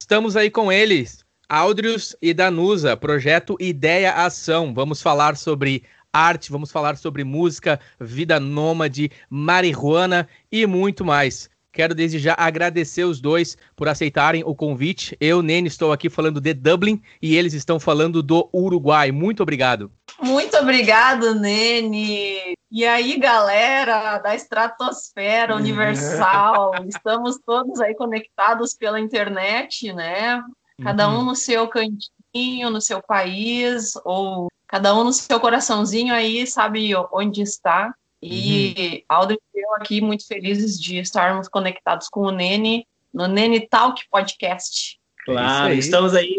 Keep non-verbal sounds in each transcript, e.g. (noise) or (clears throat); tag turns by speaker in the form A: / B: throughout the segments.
A: Estamos aí com eles, Áudrios e Danusa, projeto Ideia Ação. Vamos falar sobre arte, vamos falar sobre música, vida nômade, marihuana e muito mais. Quero desde já agradecer os dois por aceitarem o convite. Eu, Nene, estou aqui falando de Dublin e eles estão falando do Uruguai. Muito obrigado.
B: Muito obrigado, Nene. E aí, galera da estratosfera universal, (laughs) estamos todos aí conectados pela internet, né? Cada um no seu cantinho, no seu país, ou cada um no seu coraçãozinho aí, sabe onde está. E uhum. Aldo e eu aqui muito felizes de estarmos conectados com o Nene no Nene Talk Podcast.
C: Claro, aí. estamos aí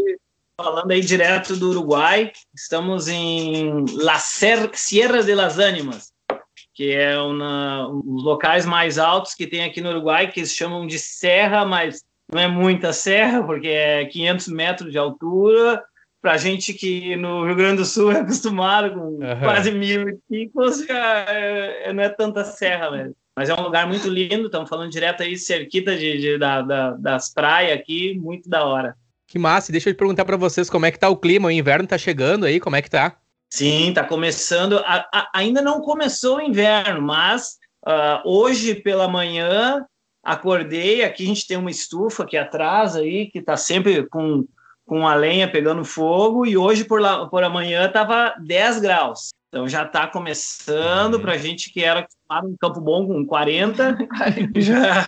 C: falando aí direto do Uruguai. Estamos em La Sierra de las Ánimas, que é uma, um dos locais mais altos que tem aqui no Uruguai, que eles chamam de serra, mas não é muita serra, porque é 500 metros de altura para gente que no Rio Grande do Sul é acostumado com uhum. quase mil picos, já é, não é tanta serra mesmo. Mas é um lugar muito lindo, estamos falando direto aí, cerquita de, de da, da, das praias aqui, muito da hora.
A: Que massa, deixa eu perguntar para vocês como é que tá o clima, o inverno tá chegando aí, como é que tá?
C: Sim, tá começando, a, a, ainda não começou o inverno, mas uh, hoje pela manhã acordei, aqui a gente tem uma estufa aqui atrás aí, que tá sempre com com a lenha pegando fogo e hoje por, lá, por amanhã estava 10 graus. Então já está começando uhum. para a gente que era acostumado em Campo Bom com 40, (laughs) já,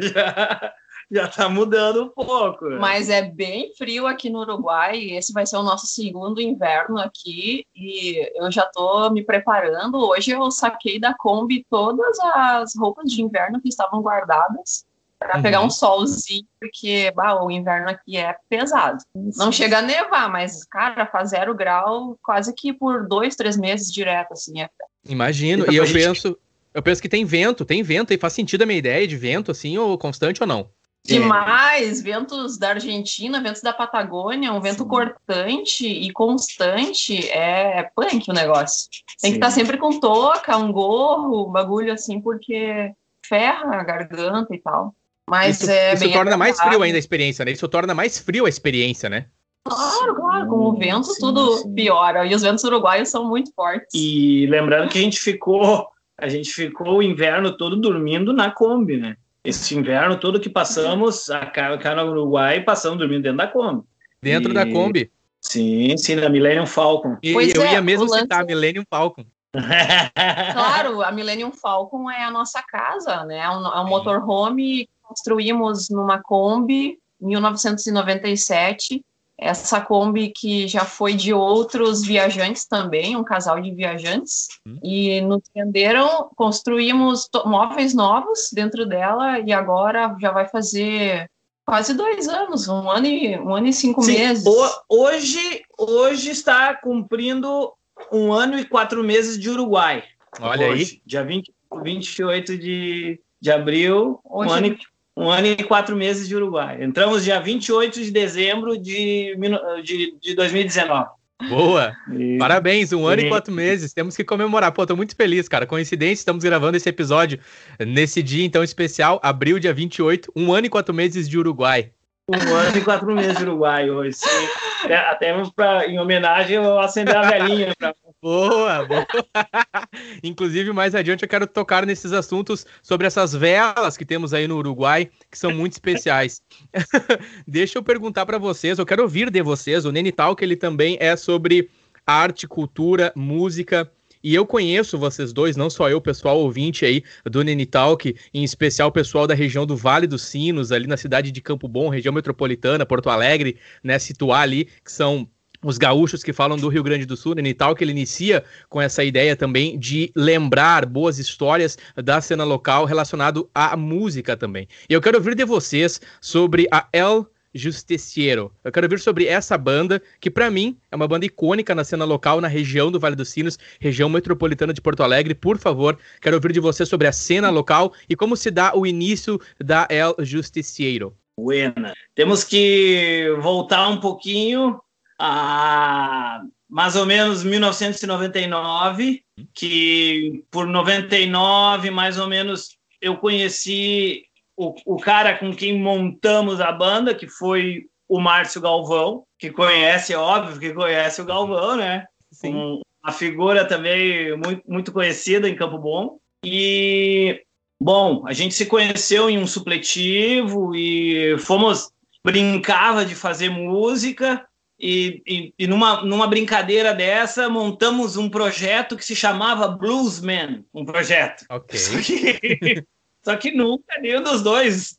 C: já, já está mudando um pouco.
B: Mas é bem frio aqui no Uruguai, esse vai ser o nosso segundo inverno aqui e eu já estou me preparando. Hoje eu saquei da Kombi todas as roupas de inverno que estavam guardadas para uhum. pegar um solzinho, porque bah, o inverno aqui é pesado. Não chega a nevar, mas, cara, faz zero grau quase que por dois, três meses direto, assim. É.
A: Imagino, e eu gente... penso, eu penso que tem vento, tem vento, e faz sentido a minha ideia de vento, assim, ou constante ou não?
B: Demais, é. ventos da Argentina, ventos da Patagônia, um vento Sim. cortante e constante, é punk o negócio. Tem Sim. que estar sempre com touca, um gorro, um bagulho assim, porque ferra a garganta e tal. Mas
A: isso,
B: é
A: isso torna mais frio ainda a experiência, né? Isso torna mais frio a experiência, né?
B: Claro, claro, com o vento sim, tudo sim. piora. E os ventos uruguaios são muito fortes.
C: E lembrando que a gente ficou, a gente ficou o inverno todo dormindo na Kombi, né? Esse inverno todo que passamos, a cá no Uruguai, passamos dormindo dentro da Kombi.
A: Dentro e... da Kombi?
C: Sim, sim, na Millennium Falcon.
A: E pois eu é, ia mesmo citar a Millennium Falcon. (laughs) (laughs)
B: claro, a Millennium Falcon é a nossa casa, né? É um, é um motorhome construímos numa Kombi em 1997. Essa Kombi que já foi de outros viajantes também, um casal de viajantes, hum. e nos venderam, construímos móveis novos dentro dela e agora já vai fazer quase dois anos, um ano e, um ano e cinco Sim, meses.
C: hoje, hoje está cumprindo um ano e quatro meses de Uruguai.
A: Olha
C: hoje,
A: aí.
C: Dia 20, 28 de, de abril, hoje, um ano e um ano e quatro meses de Uruguai. Entramos dia 28 de dezembro de, de, de 2019.
A: Boa! E... Parabéns, um ano e... e quatro meses. Temos que comemorar. Pô, tô muito feliz, cara. Coincidência, estamos gravando esse episódio nesse dia então especial, abril, dia 28, um ano e quatro meses de Uruguai.
C: Um ano e quatro meses de Uruguai hoje. Sim. Até pra, em homenagem eu acender a velhinha para
A: Boa, boa. (laughs) Inclusive, mais adiante eu quero tocar nesses assuntos sobre essas velas que temos aí no Uruguai, que são muito especiais. (laughs) Deixa eu perguntar para vocês, eu quero ouvir de vocês, o Nene que ele também é sobre arte, cultura, música. E eu conheço vocês dois, não só eu, pessoal ouvinte aí do Nene Talk, em especial o pessoal da região do Vale dos Sinos, ali na cidade de Campo Bom, região metropolitana, Porto Alegre, né, situar ali, que são os gaúchos que falam do Rio Grande do Sul, né, tal, que ele inicia com essa ideia também de lembrar boas histórias da cena local relacionado à música também. E eu quero ouvir de vocês sobre a El Justiciero. Eu quero ouvir sobre essa banda, que para mim é uma banda icônica na cena local, na região do Vale dos Sinos, região metropolitana de Porto Alegre. Por favor, quero ouvir de vocês sobre a cena local e como se dá o início da El Justiciero.
C: Buena. Temos que voltar um pouquinho a mais ou menos 1999, que por 99, mais ou menos, eu conheci o, o cara com quem montamos a banda, que foi o Márcio Galvão, que conhece, é óbvio que conhece o Galvão, né? Sim. Um, uma figura também muito, muito conhecida em Campo Bom. E, bom, a gente se conheceu em um supletivo e fomos, brincava de fazer música. E, e, e, numa, numa brincadeira dessa, montamos um projeto que se chamava Bluesman, um projeto. (laughs) Só que, só que nunca nenhum dos dois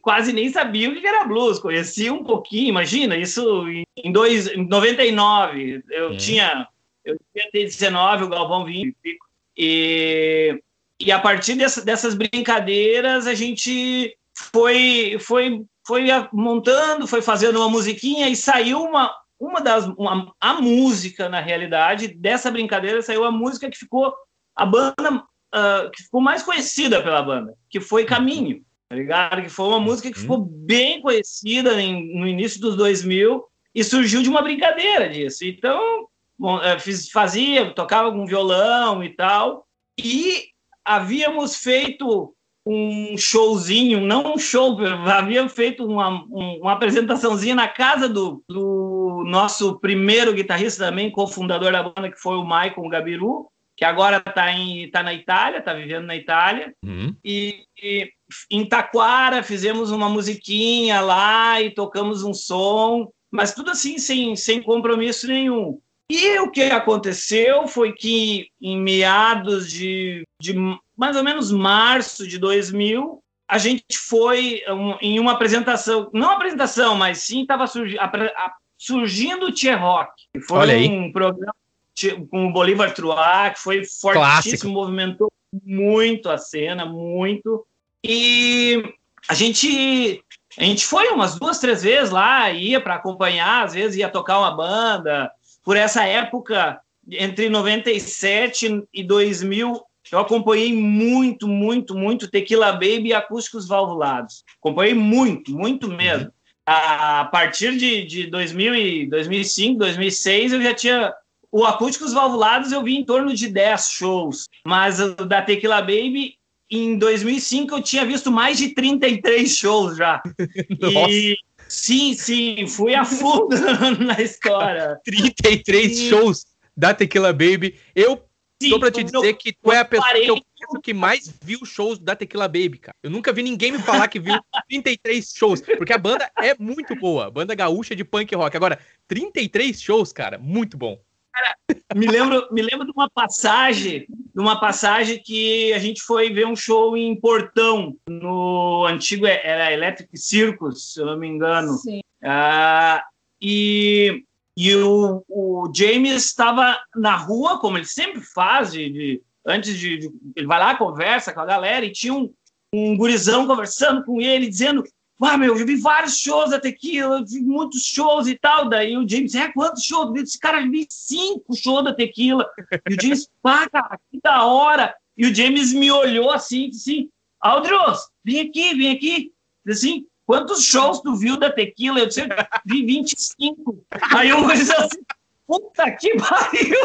C: quase nem sabia o que era blues, conhecia um pouquinho, imagina, isso em, dois, em 99, eu hum. tinha eu tinha ter 19, o Galvão 20 e, e a partir dessa, dessas brincadeiras a gente foi, foi, foi montando, foi fazendo uma musiquinha e saiu uma, uma das uma, a música na realidade dessa brincadeira saiu a música que ficou a banda uh, que ficou mais conhecida pela banda, que foi Caminho tá ligado? Que foi uma música que uhum. ficou bem conhecida em, no início dos 2000 e surgiu de uma brincadeira disso. Então, bom, é, fiz, fazia, tocava com violão e tal, e havíamos feito um showzinho, não um show, havíamos feito uma, uma apresentaçãozinha na casa do, do nosso primeiro guitarrista também, cofundador da banda, que foi o Maicon Gabiru, que agora está tá na Itália, está vivendo na Itália. Uhum. E, e, em Taquara fizemos uma musiquinha lá e tocamos um som, mas tudo assim sem, sem compromisso nenhum. E o que aconteceu foi que em meados de, de mais ou menos março de 2000, a gente foi um, em uma apresentação, não apresentação, mas sim estava surgi, surgindo o Tia Rock, foi um programa com o Bolívar Truá, que foi fortíssimo, Clássico. movimentou muito a cena, muito. E a gente a gente foi umas duas, três vezes lá, ia para acompanhar, às vezes ia tocar uma banda. Por essa época, entre 97 e 2000, eu acompanhei muito, muito, muito Tequila Baby e Acústicos Valvulados. Acompanhei muito, muito mesmo. Uhum. A partir de, de 2000 e 2005, 2006, eu já tinha o Acústicos Valvulados eu vi em torno de 10 shows, mas o da Tequila Baby em 2005 eu tinha visto mais de 33 shows já. (laughs) e sim, sim, fui a fundo (laughs) na história.
A: 33 sim. shows da Tequila Baby. Eu Sim, Tô pra te dizer que tu é a pessoa que eu que mais viu shows da Tequila Baby, cara. Eu nunca vi ninguém me falar que viu (laughs) 33 shows, porque a banda é muito boa, banda gaúcha de punk rock. Agora, 33 shows, cara, muito bom.
C: Cara, me lembro, me lembro de uma passagem, de uma passagem que a gente foi ver um show em Portão, no antigo era Electric Circus, se eu não me engano. Sim. Ah, e e o, o James estava na rua, como ele sempre faz, de, de antes de, de, Ele vai lá, conversa com a galera, e tinha um, um gurizão conversando com ele, dizendo: ah, meu, eu vi vários shows da Tequila, eu vi muitos shows e tal. Daí o James, é, quantos shows? Esse cara, eu vi cinco shows da Tequila. E o James, pá, (laughs) cara, que da hora. E o James me olhou assim, disse assim, Aldros, vem aqui, vem aqui. Disse assim, quantos shows tu viu da Tequila? Eu disse, vi 25. Aí eu disse assim, puta que pariu.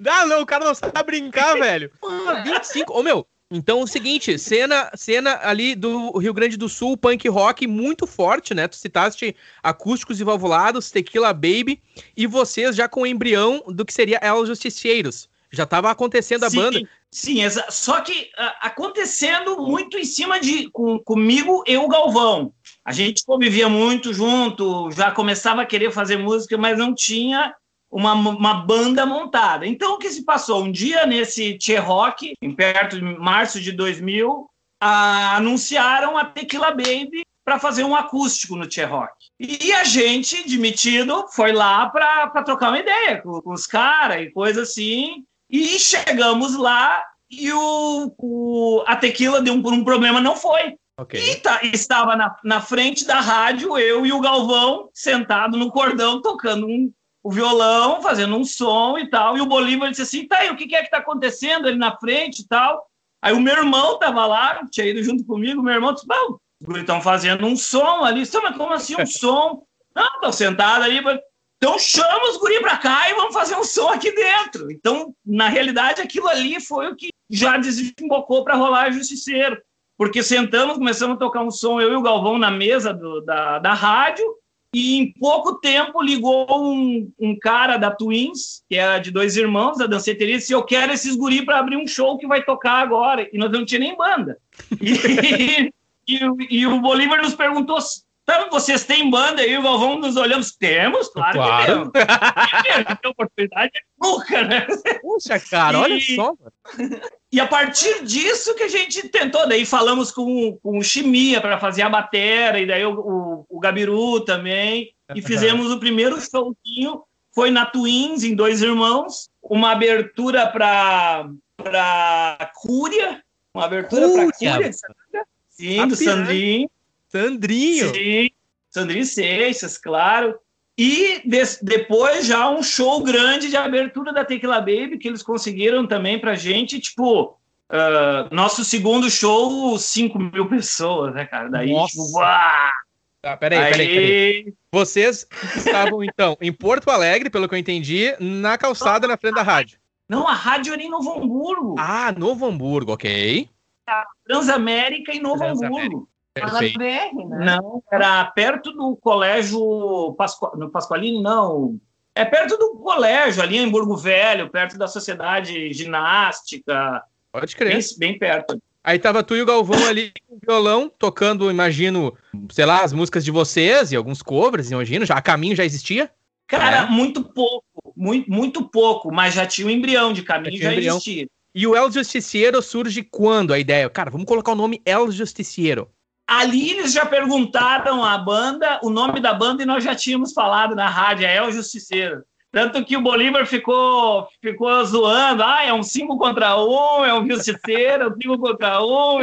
A: Não, não, o cara não sabe brincar, (laughs) velho. Pô, 25. Ô, meu, então, é o seguinte, cena, cena ali do Rio Grande do Sul, punk rock muito forte, né? Tu citaste acústicos e valvulados, Tequila Baby, e vocês já com o embrião do que seria El Justiceiros. Já estava acontecendo a
C: sim,
A: banda.
C: Sim, só que uh, acontecendo muito em cima de com, comigo e o Galvão. A gente convivia muito junto, já começava a querer fazer música, mas não tinha uma, uma banda montada. Então, o que se passou? Um dia, nesse Tchê Rock, em perto de março de 2000, a, anunciaram a Tequila Baby para fazer um acústico no Tchê Rock. E a gente, demitido, foi lá para trocar uma ideia com, com os caras e coisa assim. E chegamos lá e o, o a tequila deu um, um problema, não foi. Okay. E tá, estava na, na frente da rádio, eu e o Galvão, sentado no cordão, tocando um, o violão, fazendo um som e tal. E o Bolívar disse assim: tá aí, o que é que tá acontecendo ali na frente e tal? Aí o meu irmão tava lá, tinha ido junto comigo, meu irmão disse: Bom, estão fazendo um som ali. Mas como assim um (laughs) som? Não, estão sentados ali. Então chama os guri para cá e vamos fazer um som aqui dentro. Então, na realidade, aquilo ali foi o que já desembocou para rolar Justiceiro. Porque sentamos, começamos a tocar um som, eu e o Galvão na mesa do, da, da rádio, e em pouco tempo ligou um, um cara da Twins, que era de dois irmãos da danceteria, e disse: Eu quero esses guri para abrir um show que vai tocar agora. E nós não tinha nem banda. (laughs) E, e, e o Bolívar nos perguntou então, vocês têm banda aí, Galvão nos olhamos? Temos, claro, claro. que temos. Tem oportunidade nunca, né?
A: Puxa, cara, e, olha só.
C: E a partir disso que a gente tentou, daí falamos com, com o Chimia para fazer a bateria, e daí o, o, o Gabiru também, e fizemos o primeiro showzinho, foi na Twins, em Dois Irmãos, uma abertura para para Cúria, uma abertura para Cúria, sim, do Sandrinho.
A: Sandrinho.
C: Sim, Sandrinho Seixas, claro. E des, depois já um show grande de abertura da Tequila Baby, que eles conseguiram também pra gente, tipo, uh, nosso segundo show, 5 mil pessoas, né, cara? Daí,
A: Nossa.
C: tipo, uau!
A: Tá, peraí, Aí... peraí, peraí. Vocês estavam, então, em Porto Alegre, pelo que eu entendi, na calçada na frente da rádio.
C: Não, a rádio era em Novo Hamburgo.
A: Ah, Novo Hamburgo, ok.
C: Transamérica em Novo Transamérica. Hamburgo. BR, né? Não, era perto do colégio Pasqu... no Pasqualini, não. É perto do colégio, ali em Burgo Velho, perto da sociedade ginástica.
A: Pode crer.
C: Bem, bem perto.
A: Aí tava tu e o Galvão ali com violão, tocando, imagino, sei lá, as músicas de vocês e alguns covers, imagino. Já, a Caminho já existia?
C: Cara, é. muito pouco, muito, muito pouco, mas já tinha o um embrião de Caminho, já, já existia.
A: E o El Justiciero surge quando a ideia? Cara, vamos colocar o nome El Justiciero.
C: Ali eles já perguntaram à banda o nome da banda e nós já tínhamos falado na rádio, é o Justiceiro. Tanto que o Bolívar ficou, ficou zoando, ah, é um 5 contra 1, um, é um Justiceiro, é um 5 contra 1, um,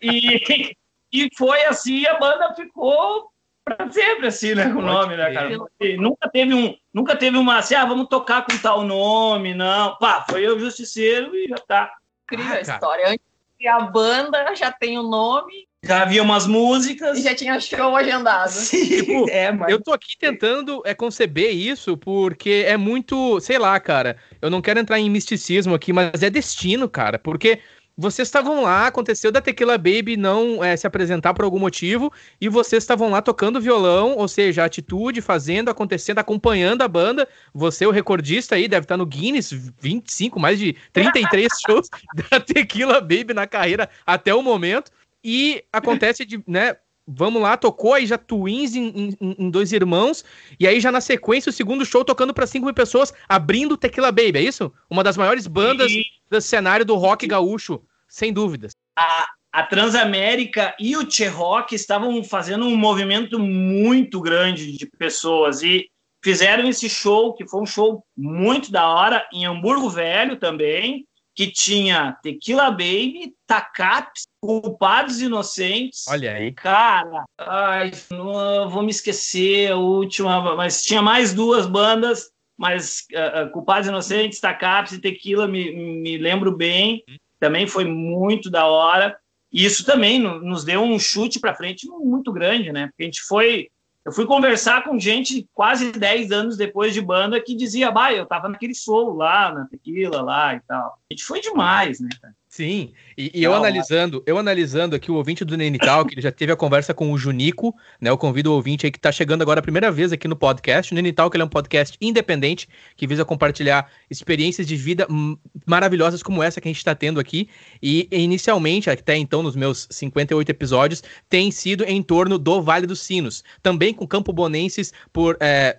C: e, e, e foi assim, a banda ficou para sempre assim, né, com o nome, né, cara? E nunca teve um, nunca teve uma assim, ah, vamos tocar com tal nome, não. Pá, foi o Justiceiro e já tá.
B: Incrível ah, a história. Antes a banda já tem o nome
C: já havia umas músicas.
B: E já tinha show agendado. (laughs)
A: Sim, tipo, (laughs) é, mas... Eu tô aqui tentando é, conceber isso porque é muito, sei lá, cara. Eu não quero entrar em misticismo aqui, mas é destino, cara. Porque vocês estavam lá, aconteceu da Tequila Baby não é, se apresentar por algum motivo, e vocês estavam lá tocando violão, ou seja, atitude, fazendo, acontecendo, acompanhando a banda. Você, o recordista aí, deve estar no Guinness, 25, mais de 33 (laughs) shows da Tequila Baby na carreira até o momento. E acontece de, né? Vamos lá, tocou aí já Twins em, em, em, Dois Irmãos, e aí já na sequência o segundo show tocando para 5 mil pessoas, abrindo Tequila Baby, é isso? Uma das maiores bandas e... do cenário do rock gaúcho, sem dúvidas.
C: A, a Transamérica e o Che Rock estavam fazendo um movimento muito grande de pessoas, e fizeram esse show, que foi um show muito da hora, em Hamburgo Velho também, que tinha Tequila Baby, Tacaps, Culpados Inocentes.
A: Olha aí.
C: Cara, ai, não vou me esquecer a última, mas tinha mais duas bandas, mas uh, Culpados Inocentes, Tacaps e Tequila, me, me lembro bem. Também foi muito da hora. E isso também nos deu um chute para frente muito grande, né? Porque a gente foi eu fui conversar com gente quase 10 anos depois de banda que dizia, bah, eu tava naquele show lá, na tequila lá e tal. A gente foi demais, né, cara?
A: Sim, e, e eu analisando, eu analisando aqui o ouvinte do Nenital, que ele já teve a conversa com o Junico, né? Eu convido o ouvinte aí que está chegando agora a primeira vez aqui no podcast. O Nenital, que ele é um podcast independente, que visa compartilhar experiências de vida maravilhosas como essa que a gente está tendo aqui. E inicialmente, até então, nos meus 58 episódios, tem sido em torno do Vale dos Sinos. Também com Campo Bonenses por. É,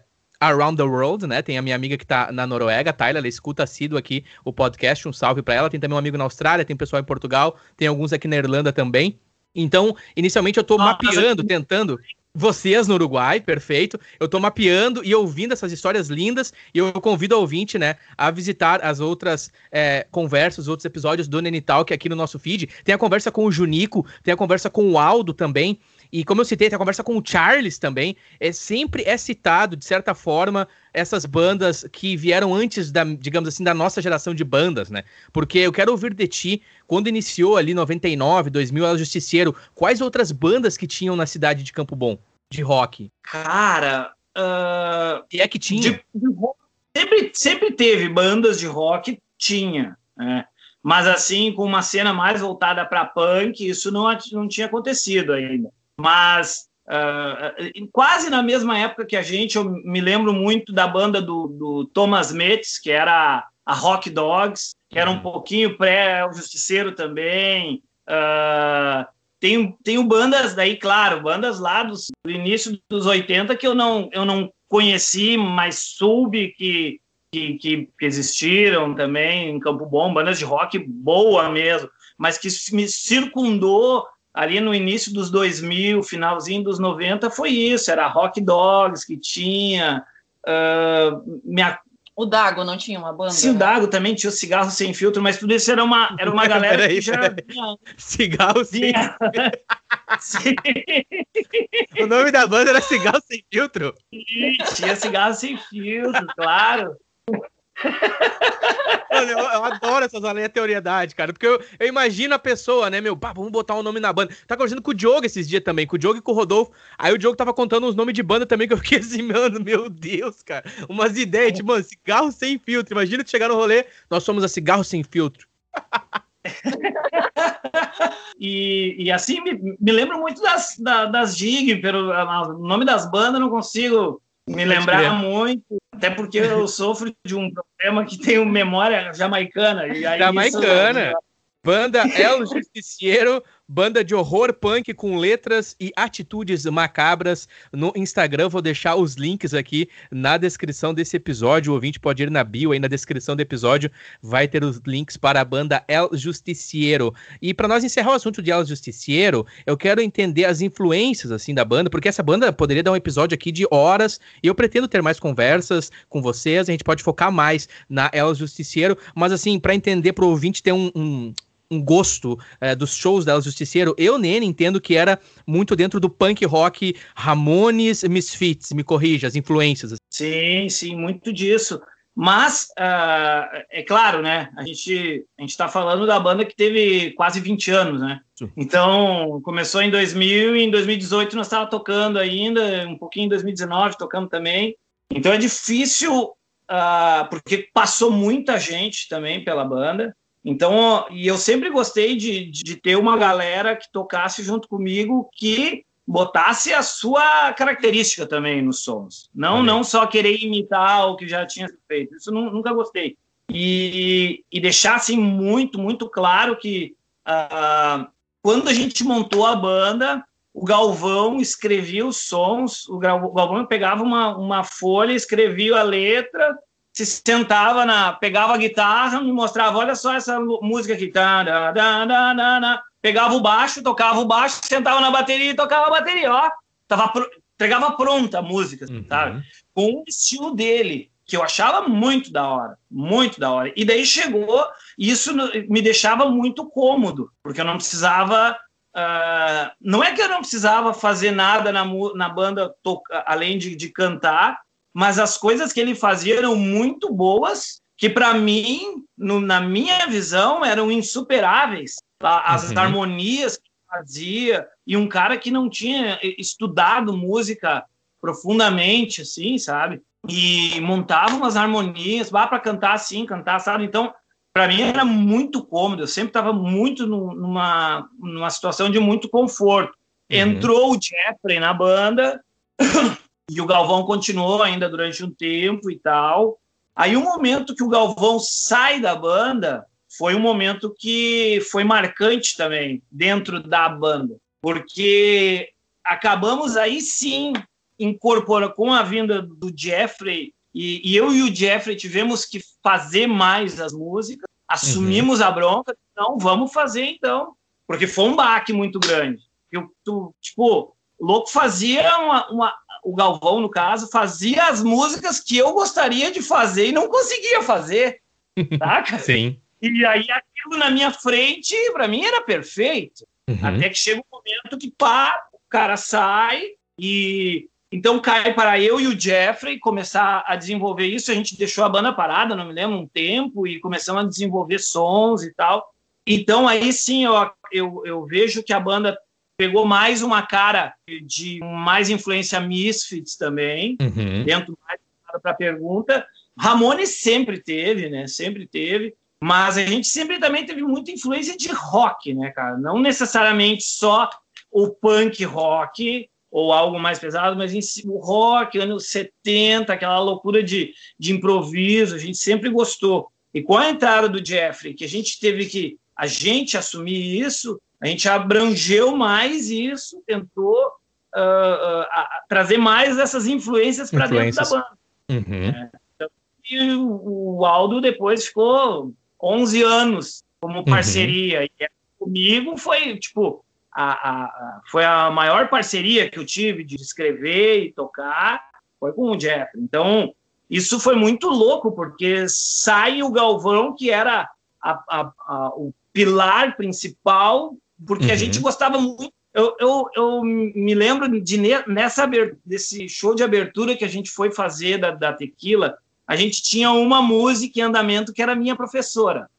A: Around the World, né? Tem a minha amiga que tá na Noruega, Tyler, ela escuta assíduo aqui o podcast, um salve para ela. Tem também um amigo na Austrália, tem pessoal em Portugal, tem alguns aqui na Irlanda também. Então, inicialmente eu tô ah, mapeando, tentando vocês no Uruguai, perfeito. Eu tô mapeando e ouvindo essas histórias lindas e eu convido o ouvinte, né, a visitar as outras é, conversas, os outros episódios do Nenital que aqui no nosso feed. Tem a conversa com o Junico, tem a conversa com o Aldo também. E como eu citei, tem a conversa com o Charles também, é sempre é citado, de certa forma, essas bandas que vieram antes da, digamos assim, da nossa geração de bandas, né? Porque eu quero ouvir de ti, quando iniciou ali 99, 2000, El Justiceiro, quais outras bandas que tinham na cidade de Campo Bom, de rock?
C: Cara, uh,
A: e é que tinha? De, de,
C: sempre, sempre teve bandas de rock, tinha, né? Mas assim, com uma cena mais voltada para punk, isso não, não tinha acontecido ainda. Mas uh, quase na mesma época que a gente, eu me lembro muito da banda do, do Thomas Metz, que era a Rock Dogs, que era um uhum. pouquinho pré-O Justiceiro também. Uh, tem, tem bandas daí, claro, bandas lá dos, do início dos 80 que eu não, eu não conheci, mas soube que que, que, existiram também em Campo Bom, bandas de rock boa mesmo, mas que me circundou ali no início dos 2000, finalzinho dos 90, foi isso, era Rock Dogs que tinha, uh,
B: minha... O Dago não tinha uma banda?
C: Sim, né? o Dago também tinha o Cigarro Sem Filtro, mas tudo isso era uma, era uma (laughs) galera que já... Tinha...
A: Cigarro Sem (laughs) O nome da banda era Cigarro Sem Filtro?
C: Sim, tinha Cigarro Sem Filtro, claro.
A: Mano, eu, eu, adoro essas aleatoriedades, cara. Porque eu, eu, imagino a pessoa, né, meu, pá, vamos botar um nome na banda. Tá conversando com o Diogo esses dias também, com o Diogo e com o Rodolfo. Aí o Diogo tava contando uns nomes de banda também que eu fiquei assim, mano, meu Deus, cara. Umas ideias, tipo, mano, cigarro sem filtro. Imagina tu chegar no rolê, nós somos a cigarro sem filtro.
C: e, e, assim, me, me lembro muito das, da, das gig, pelo o nome das bandas não consigo me lembrar muito, até porque eu (laughs) sofro de um problema que tenho memória jamaicana. E aí
A: jamaicana. Isso, Banda (laughs) El Justiciero Banda de horror punk com letras e atitudes macabras no Instagram. Vou deixar os links aqui na descrição desse episódio. O ouvinte pode ir na bio aí na descrição do episódio. Vai ter os links para a banda El Justiciero. E para nós encerrar o assunto de El Justiciero, eu quero entender as influências assim da banda, porque essa banda poderia dar um episódio aqui de horas e eu pretendo ter mais conversas com vocês. A gente pode focar mais na El Justiciero, mas assim, para entender para o ouvinte ter um, um um gosto é, dos shows da Justiceiro, eu, Nene, entendo que era muito dentro do punk rock Ramones, Misfits, me corrija, as influências.
C: Sim, sim, muito disso. Mas, uh, é claro, né? A gente a está falando da banda que teve quase 20 anos, né? Sim. Então, começou em 2000 e em 2018 nós estávamos tocando ainda, um pouquinho em 2019 tocando também. Então é difícil, uh, porque passou muita gente também pela banda. Então, e eu sempre gostei de, de ter uma galera que tocasse junto comigo que botasse a sua característica também nos sons. Não, não só querer imitar o que já tinha feito. Isso não, nunca gostei. E, e deixar assim muito, muito claro que uh, quando a gente montou a banda, o Galvão escrevia os sons, o Galvão pegava uma, uma folha, escrevia a letra, se sentava na, pegava a guitarra, me mostrava, olha só essa música aqui, tá, da, da, da, da, pegava o baixo, tocava o baixo, sentava na bateria e tocava a bateria, ó, tava entregava pronta a música, uhum. sabe? Com o estilo dele, que eu achava muito da hora, muito da hora. E daí chegou, e isso me deixava muito cômodo, porque eu não precisava Uh, não é que eu não precisava fazer nada na, na banda além de, de, cantar, mas as coisas que ele fazia eram muito boas, que para mim, no, na minha visão, eram insuperáveis. As uhum. harmonias que fazia, e um cara que não tinha estudado música profundamente, assim, sabe? E montava umas harmonias, vá para cantar assim, cantar, sabe? Então, para mim era muito cômodo, eu sempre estava muito numa, numa situação de muito conforto. Uhum. Entrou o Jeffrey na banda, e o Galvão continuou ainda durante um tempo e tal. Aí, o momento que o Galvão sai da banda foi um momento que foi marcante também dentro da banda, porque acabamos aí sim incorporando com a vinda do Jeffrey e, e, eu e o Jeffrey tivemos que fazer mais as músicas, assumimos uhum. a bronca, então vamos fazer então, porque foi um baque muito grande. Eu, tu, tipo, o louco fazia uma, uma, o Galvão, no caso, fazia as músicas que eu gostaria de fazer e não conseguia fazer, saca? (laughs)
A: Sim.
C: E aí aquilo na minha frente, para mim, era perfeito. Uhum. Até que chega um momento que, pá, cara sai e então cai para eu e o Jeffrey começar a desenvolver isso. A gente deixou a banda parada, não me lembro, um tempo, e começamos a desenvolver sons e tal. Então aí sim eu, eu, eu vejo que a banda pegou mais uma cara de mais influência Misfits também, uhum. dentro mais para a pergunta. Ramones sempre teve, né? Sempre teve. Mas a gente sempre também teve muita influência de rock, né, cara? Não necessariamente só o punk rock, ou algo mais pesado, mas o rock, anos 70, aquela loucura de, de improviso, a gente sempre gostou. E com a entrada do Jeffrey, que a gente teve que a gente assumir isso, a gente abrangeu mais isso, tentou uh, uh, trazer mais essas influências para dentro da banda. Uhum. É, então, e o, o, Aldo depois ficou 11 anos como uhum. parceria. Uhum. E comigo foi, tipo, a, a, foi a maior parceria que eu tive de escrever e tocar, foi com o Jeff. Então, isso foi muito louco, porque sai o Galvão, que era a, o pilar principal, porque uhum. a gente gostava muito. Eu, eu, eu me lembro de nessa desse show de abertura que a gente foi fazer da, da Tequila, a gente tinha uma música em andamento que era minha professora.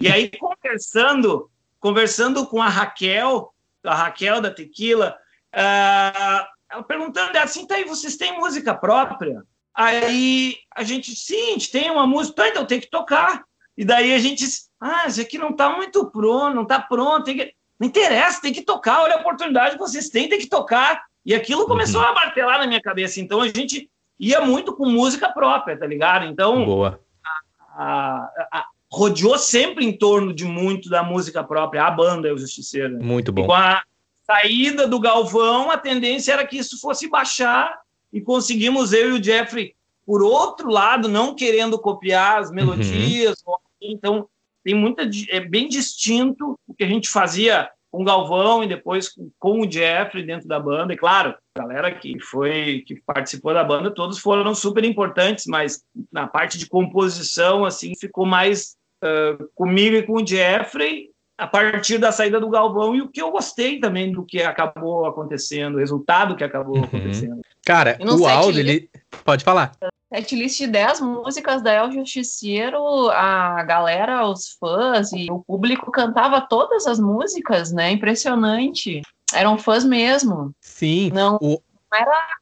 C: E aí, (laughs) conversando, conversando com a Raquel, a Raquel da Tequila, uh, ela perguntando assim, tá aí, vocês têm música própria? Aí a gente, sim, a gente tem uma música, tá, então tem que tocar. E daí a gente, ah, isso aqui não tá muito pronto, não tá pronto, tem que... não interessa, tem que tocar, olha a oportunidade que vocês têm, tem que tocar. E aquilo começou uhum. a martelar na minha cabeça. Então a gente ia muito com música própria, tá ligado? Então,
A: Boa.
C: A, a, a, rodeou sempre em torno de muito da música própria, a banda é o Justiceiro.
A: Muito bom.
C: E com a saída do Galvão, a tendência era que isso fosse baixar e conseguimos eu e o Jeffrey, por outro lado, não querendo copiar as melodias. Uhum. Então, tem muita é bem distinto o que a gente fazia com o Galvão e depois com o Jeffrey dentro da banda. E claro, a galera que foi que participou da banda, todos foram super importantes, mas na parte de composição assim ficou mais uh, comigo e com o Jeffrey a partir da saída do Galvão e o que eu gostei também do que acabou acontecendo, o resultado que acabou uhum. acontecendo.
A: Cara, o Aldo, ele pode falar.
B: Setlist de 10 músicas da El Justiceiro, a galera, os fãs e o público cantava todas as músicas, né? Impressionante. Eram fãs mesmo.
A: Sim.
B: Não, o... não era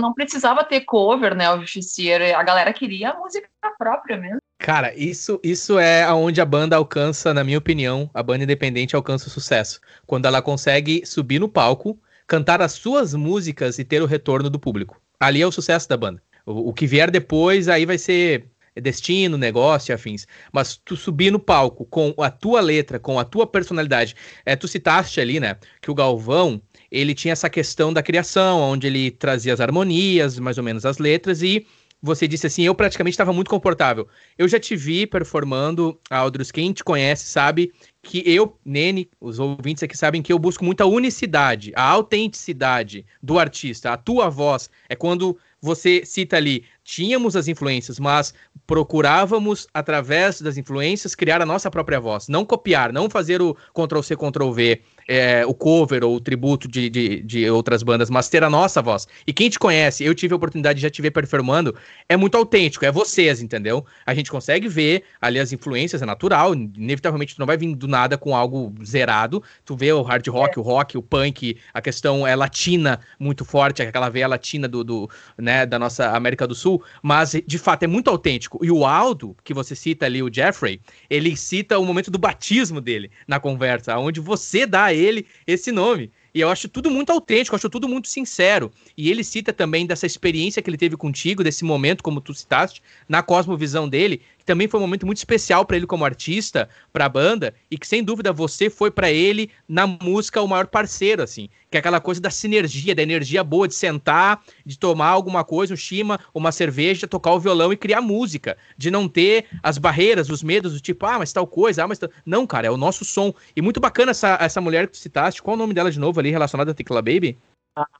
B: não precisava ter cover, né? O Justiceiro. A galera queria a música própria mesmo.
A: Cara, isso, isso é aonde a banda alcança, na minha opinião, a banda independente alcança o sucesso. Quando ela consegue subir no palco, cantar as suas músicas e ter o retorno do público. Ali é o sucesso da banda. O, o que vier depois, aí vai ser destino, negócio e afins. Mas tu subir no palco com a tua letra, com a tua personalidade. É, tu citaste ali, né, que o Galvão, ele tinha essa questão da criação, onde ele trazia as harmonias, mais ou menos as letras, e você disse assim, eu praticamente estava muito confortável. Eu já te vi performando, Aldros, quem te conhece sabe que eu, Nene, os ouvintes aqui sabem que eu busco muita unicidade, a autenticidade do artista, a tua voz. É quando você cita ali, tínhamos as influências, mas procurávamos, através das influências, criar a nossa própria voz. Não copiar, não fazer o Ctrl-C, Ctrl-V, é, o cover ou o tributo de, de, de, outras bandas, mas ter a nossa voz. E quem te conhece, eu tive a oportunidade de já te ver performando, é muito autêntico, é vocês, entendeu? A gente consegue ver ali as influências, é natural, inevitavelmente tu não vai vir do nada com algo zerado, tu vê o hard rock, é. o rock, o punk, a questão é latina muito forte, aquela veia latina do, do né, da nossa América do Sul, mas de fato é muito autêntico. E o Aldo, que você cita ali, o Jeffrey, ele cita o momento do batismo dele na conversa, onde você dá a ele esse nome. E eu acho tudo muito autêntico, acho tudo muito sincero. E ele cita também dessa experiência que ele teve contigo, desse momento, como tu citaste, na cosmovisão dele, também foi um momento muito especial para ele como artista, para a banda, e que sem dúvida você foi para ele na música o maior parceiro, assim, que é aquela coisa da sinergia, da energia boa de sentar, de tomar alguma coisa, um chima, uma cerveja, tocar o violão e criar música, de não ter as barreiras, os medos do tipo, ah, mas tal coisa, ah, mas tal... não, cara, é o nosso som. E muito bacana essa, essa mulher que tu citaste, qual o nome dela de novo ali relacionada a Tecla Baby?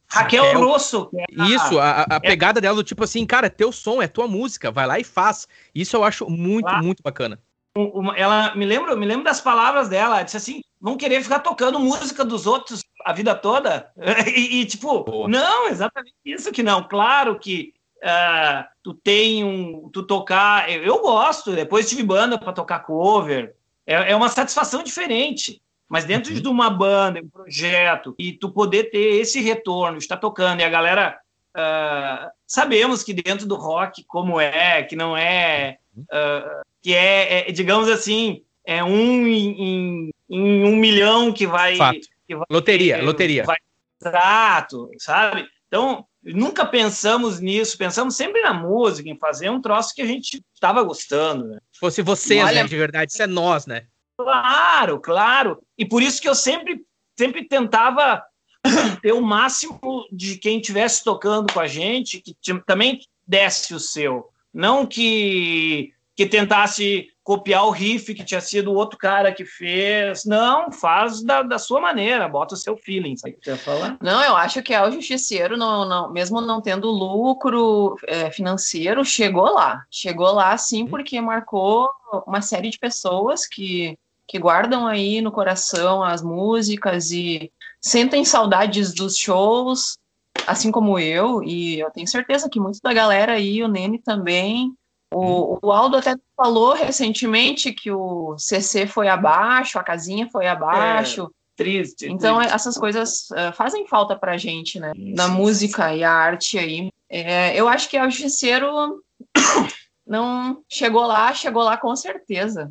C: Raquel, Raquel Rosso.
A: É a... Isso, a, a é. pegada dela do tipo assim, cara, teu som, é tua música, vai lá e faz. Isso eu acho muito, muito bacana.
C: ela me lembro, me lembro das palavras dela. Disse assim: vão querer ficar tocando música dos outros a vida toda. (laughs) E, e tipo, não, exatamente isso que não. Claro que uh, tu tem um, tu tocar. Eu, eu gosto. Depois tive banda para tocar cover. É, é uma satisfação diferente. Mas dentro uhum. de uma banda, um projeto, e tu poder ter esse retorno, estar tocando, e a galera. Uh, sabemos que dentro do rock, como é, que não é. Uh, que é, é, digamos assim, é um em, em, em, um milhão que vai.
A: Que vai loteria, loteria. Vai,
C: exato, sabe? Então, nunca pensamos nisso, pensamos sempre na música, em fazer um troço que a gente estava gostando. Né?
A: Se fosse vocês, Olha, né, de verdade, isso é nós, né?
C: Claro, claro. E por isso que eu sempre, sempre tentava (clears throat) ter o máximo de quem estivesse tocando com a gente, que também desse o seu. Não que, que tentasse copiar o riff que tinha sido o outro cara que fez. Não, faz da, da sua maneira, bota o seu feeling. Sabe o que você falar?
B: Não, eu acho que é o justiceiro, não, não, mesmo não tendo lucro é, financeiro, chegou lá. Chegou lá sim, uhum. porque marcou uma série de pessoas que que guardam aí no coração as músicas e sentem saudades dos shows, assim como eu, e eu tenho certeza que muita da galera aí, o Nene também. O, o Aldo até falou recentemente que o CC foi abaixo, a casinha foi abaixo. É,
C: triste.
B: Então,
C: triste.
B: essas coisas uh, fazem falta pra gente, né? Na música e a arte aí. É, eu acho que o Justiceiro (coughs) não chegou lá, chegou lá com certeza.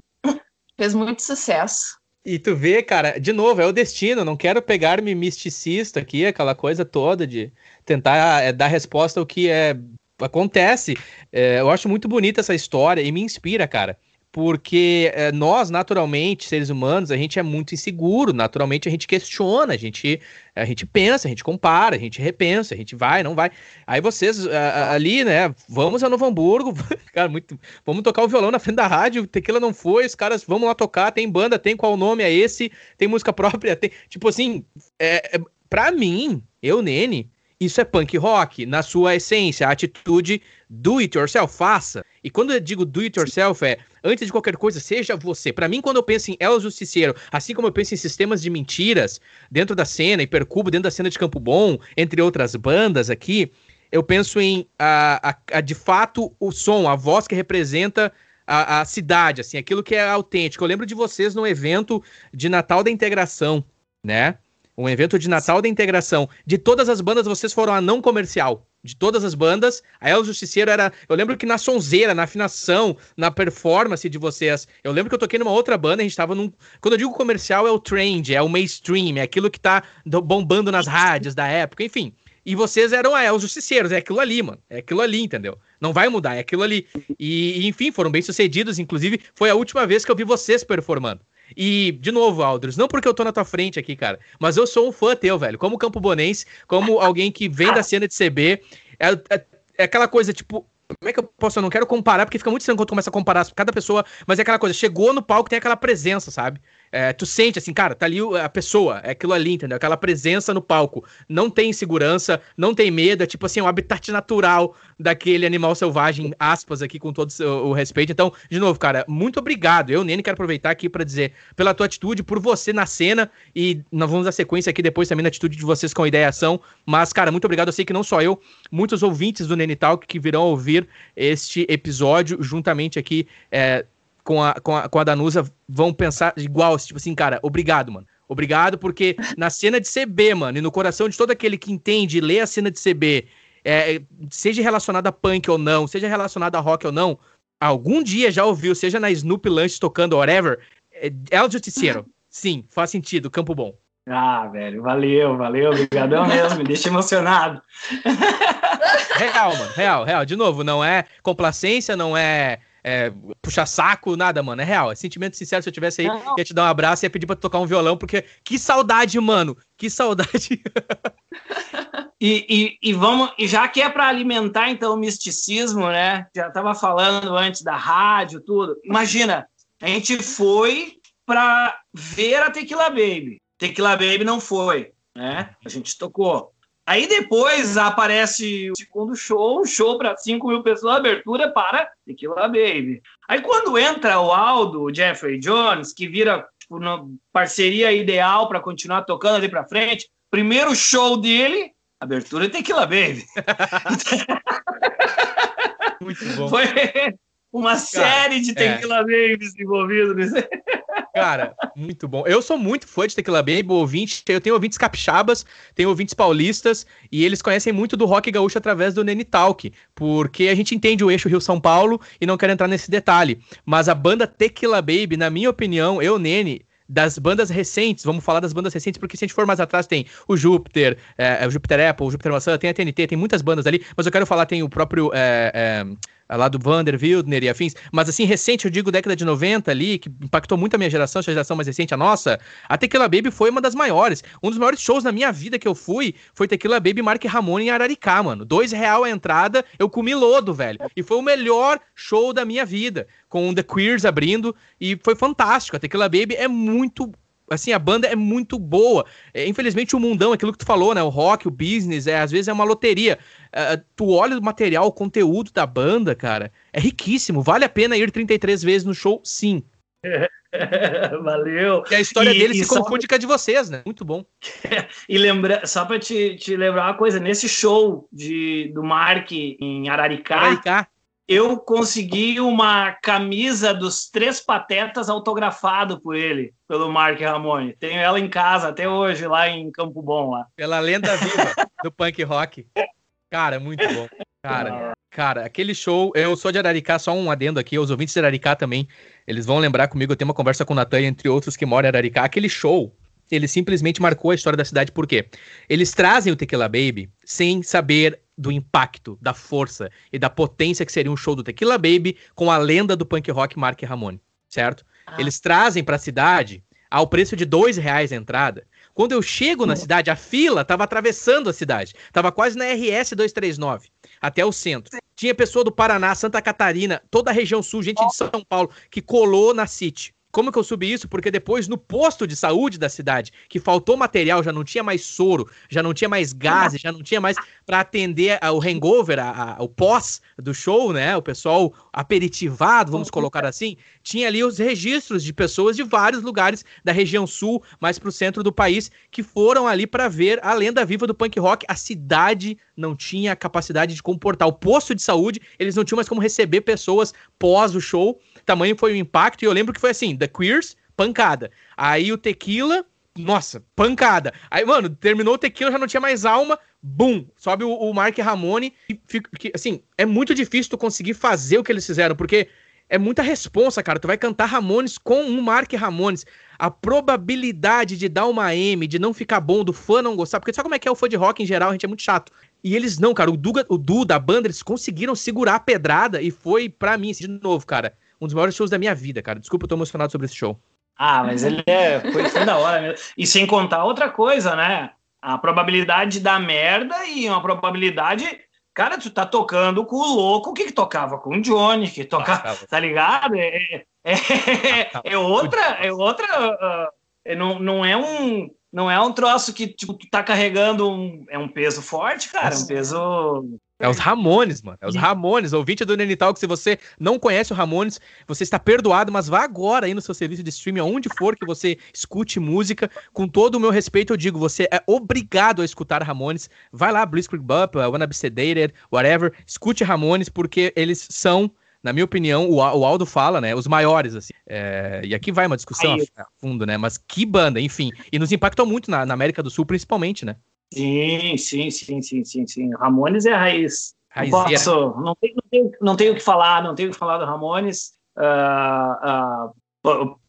B: Fez muito sucesso.
A: E tu vê, cara, de novo, é o destino. Não quero pegar-me misticista aqui, aquela coisa toda de tentar é, dar resposta ao que é, acontece. É, eu acho muito bonita essa história e me inspira, cara porque é, nós, naturalmente, seres humanos, a gente é muito inseguro, naturalmente a gente questiona, a gente, a gente pensa, a gente compara, a gente repensa, a gente vai, não vai. Aí vocês a, ali, né, vamos a Novo Hamburgo, (laughs) cara, muito, vamos tocar o violão na frente da rádio, Tequila não foi, os caras, vamos lá tocar, tem banda, tem qual nome é esse, tem música própria, tem, tipo assim, é, é, pra mim, eu, Nene, isso é punk rock, na sua essência, a atitude do it yourself, faça. E quando eu digo do it yourself, é antes de qualquer coisa, seja você. Para mim, quando eu penso em El Justiceiro, assim como eu penso em sistemas de mentiras dentro da cena, Hipercubo dentro da cena de Campo Bom, entre outras bandas aqui, eu penso em a, a, a de fato o som, a voz que representa a, a, cidade, assim, aquilo que é autêntico. Eu lembro de vocês no evento de Natal da Integração, né? Um evento de Natal da Integração. De todas as bandas, vocês foram a não comercial. De todas as bandas, a El Justiceiro era. Eu lembro que na sonzeira, na afinação, na performance de vocês. Eu lembro que eu toquei numa outra banda, a gente tava num. Quando eu digo comercial, é o trend, é o mainstream, é aquilo que tá bombando nas rádios da época, enfim. E vocês eram a El Justiceiros, é aquilo ali, mano. É aquilo ali, entendeu? Não vai mudar, é aquilo ali. E, enfim, foram bem sucedidos, inclusive, foi a última vez que eu vi vocês performando. E, de novo, Aldros, não porque eu tô na tua frente aqui, cara, mas eu sou um fã teu, velho. Como campo bonense, como alguém que vem da cena de CB. É, é, é aquela coisa, tipo, como é que eu posso? Eu não quero comparar, porque fica muito estranho quando começa a comparar cada pessoa, mas é aquela coisa, chegou no palco, tem aquela presença, sabe? É, tu sente assim, cara, tá ali a pessoa, é aquilo ali, entendeu? Aquela presença no palco. Não tem segurança, não tem medo, é tipo assim, o habitat natural daquele animal selvagem, aspas aqui, com todo o respeito. Então, de novo, cara, muito obrigado. Eu, Nene, quero aproveitar aqui para dizer pela tua atitude, por você na cena, e nós vamos dar sequência aqui depois também na atitude de vocês com a ideia ação. Mas, cara, muito obrigado. Eu sei que não só eu, muitos ouvintes do Nene Talk que virão ouvir este episódio juntamente aqui. É, com a, com a, com a Danusa vão pensar igual, tipo assim, cara, obrigado, mano. Obrigado, porque na cena de CB, mano, e no coração de todo aquele que entende e lê a cena de CB, é, seja relacionada a punk ou não, seja relacionada a rock ou não, algum dia já ouviu, seja na Snoop Lunch tocando whatever, é, é o Justiceiro. (laughs) Sim, faz sentido, Campo Bom.
C: Ah, velho, valeu, valeu, obrigadão mesmo, me deixa emocionado. (laughs)
A: Real, mano, real, real. De novo, não é complacência, não é é, puxar saco, nada, mano. É real. É sentimento sincero. Se eu tivesse aí, não. ia te dar um abraço e ia pedir pra tocar um violão, porque que saudade, mano. Que saudade. (laughs)
C: e, e, e, vamos, e já que é para alimentar então o misticismo, né? Já tava falando antes da rádio, tudo. Imagina, a gente foi para ver a Tequila Baby. Tequila Baby não foi, né? A gente tocou. Aí depois aparece o segundo show, um show para 5 mil pessoas, abertura para Tequila Baby. Aí quando entra o Aldo, o Jeffrey Jones, que vira uma parceria ideal para continuar tocando ali para frente, primeiro show dele, abertura Tequila Baby. (laughs) Muito bom. Foi uma Cara, série de. Tequila é. Babies envolvidos nisso.
A: Cara, muito bom. Eu sou muito fã de Tequila Baby, ouvinte. Eu tenho ouvintes capixabas, tenho ouvintes paulistas, e eles conhecem muito do rock gaúcho através do Nene Talk, porque a gente entende o eixo Rio-São Paulo e não quero entrar nesse detalhe. Mas a banda Tequila Baby, na minha opinião, eu, Nene, das bandas recentes, vamos falar das bandas recentes, porque se a gente for mais atrás, tem o Júpiter, é, o Júpiter Apple, o Júpiter Maçã, tem a TNT, tem muitas bandas ali, mas eu quero falar, tem o próprio. É, é, lá do Vander Wildner e afins, mas assim, recente, eu digo década de 90 ali, que impactou muito a minha geração, a geração mais recente, a nossa, a Tequila Baby foi uma das maiores. Um dos maiores shows na minha vida que eu fui foi Tequila Baby Mark Ramon em Araricá, mano. Dois real a entrada, eu comi lodo, velho. E foi o melhor show da minha vida, com The Queers abrindo, e foi fantástico. A Tequila Baby é muito assim, a banda é muito boa. É, infelizmente, o mundão, aquilo que tu falou, né? O rock, o business, é, às vezes é uma loteria. Uh, tu olha o material, o conteúdo da banda, cara, é riquíssimo. Vale a pena ir 33 vezes no show? Sim. (laughs)
C: Valeu.
A: E a história e, dele e se confunde com a de vocês, né? Muito bom. (laughs)
C: e lembra, só para te, te lembrar uma coisa, nesse show de, do Mark em Araricá, Araricá eu consegui uma camisa dos Três Patetas autografado por ele, pelo Mark Ramone. Tenho ela em casa até hoje, lá em Campo Bom. Lá.
A: Pela lenda viva do punk rock. Cara, muito bom. Cara, cara, aquele show. Eu sou de Araricá, só um adendo aqui. Os ouvintes de Araricá também, eles vão lembrar comigo. Eu tenho uma conversa com o Natan, entre outros que moram em Araricá. Aquele show ele simplesmente marcou a história da cidade, por quê? Eles trazem o Tequila Baby sem saber do impacto, da força e da potência que seria um show do Tequila Baby com a lenda do punk rock Mark Ramone, certo? Ah. Eles trazem para a cidade ao preço de dois reais a entrada. Quando eu chego na cidade, a fila estava atravessando a cidade. Tava quase na RS 239, até o centro. Tinha pessoa do Paraná, Santa Catarina, toda a região sul, gente de São Paulo, que colou na City. Como que eu subi isso? Porque depois, no posto de saúde da cidade, que faltou material, já não tinha mais soro, já não tinha mais gases, já não tinha mais para atender o hangover, a, a, o pós do show, né? O pessoal aperitivado, vamos colocar assim, tinha ali os registros de pessoas de vários lugares da região sul, mais para o centro do país, que foram ali para ver a lenda viva do punk rock. A cidade não tinha capacidade de comportar. O posto de saúde, eles não tinham mais como receber pessoas pós o show tamanho foi o impacto. E eu lembro que foi assim: The Queers, pancada. Aí o Tequila, nossa, pancada. Aí, mano, terminou o Tequila, já não tinha mais alma. Bum! Sobe o, o Mark Ramone. E fica, que, assim, é muito difícil tu conseguir fazer o que eles fizeram, porque é muita responsa, cara. Tu vai cantar Ramones com um Mark Ramones. A probabilidade de dar uma M, de não ficar bom, do fã não gostar, porque sabe como é que é o fã de rock em geral? A gente é muito chato. E eles não, cara. O Du, o da banda, eles conseguiram segurar a pedrada e foi para mim, assim, de novo, cara um dos maiores shows da minha vida, cara. Desculpa, eu tô emocionado sobre esse show.
C: Ah, mas ele é, foi, da hora mesmo. E sem contar outra coisa, né? A probabilidade da merda e uma probabilidade. Cara, tu tá tocando com o louco que, tocava com o Johnny, que tocava, tá ligado? É, é, é, é outra, é outra. Uh, não, não é um. Não é um troço que tipo, tu tá carregando um. É um peso forte, cara. É um peso
A: é os Ramones, mano. É os Ramones. Ouvinte do Nenital, que se você não conhece o Ramones, você está perdoado, mas vá agora aí no seu serviço de streaming, aonde for que você escute música. Com todo o meu respeito, eu digo, você é obrigado a escutar Ramones. Vai lá, Blitzkrieg Bump, uh, Wanna Be Sedated, whatever. Escute Ramones, porque eles são, na minha opinião, o, Aldo fala, né? Os maiores, assim. É, e aqui vai uma discussão a fundo, né? Mas que banda, enfim. E nos impactou muito na, na América do Sul, principalmente, né?
C: Sim, sim, sim, sim, sim, sim. Ramones é a raiz. Não, posso, não, tenho, não, tenho, não tenho o que falar, não tenho o que falar do Ramones. Uh, uh,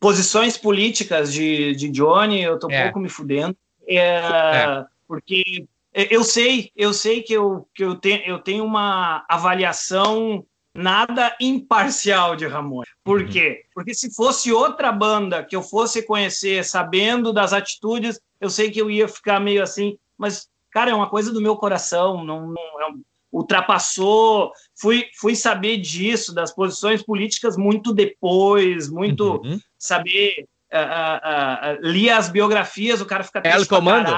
C: posições políticas de, de Johnny, eu tô um é. pouco me fudendo. É, é. Porque eu sei, eu sei que eu, que eu, tenho, eu tenho uma avaliação nada imparcial de Ramones. Por quê? Porque se fosse outra banda que eu fosse conhecer, sabendo das atitudes, eu sei que eu ia ficar meio assim, mas, cara, é uma coisa do meu coração, não, não é, ultrapassou, fui, fui saber disso, das posições políticas muito depois, muito uhum. saber, uh, uh, uh, li as biografias, o cara fica
A: El Comando?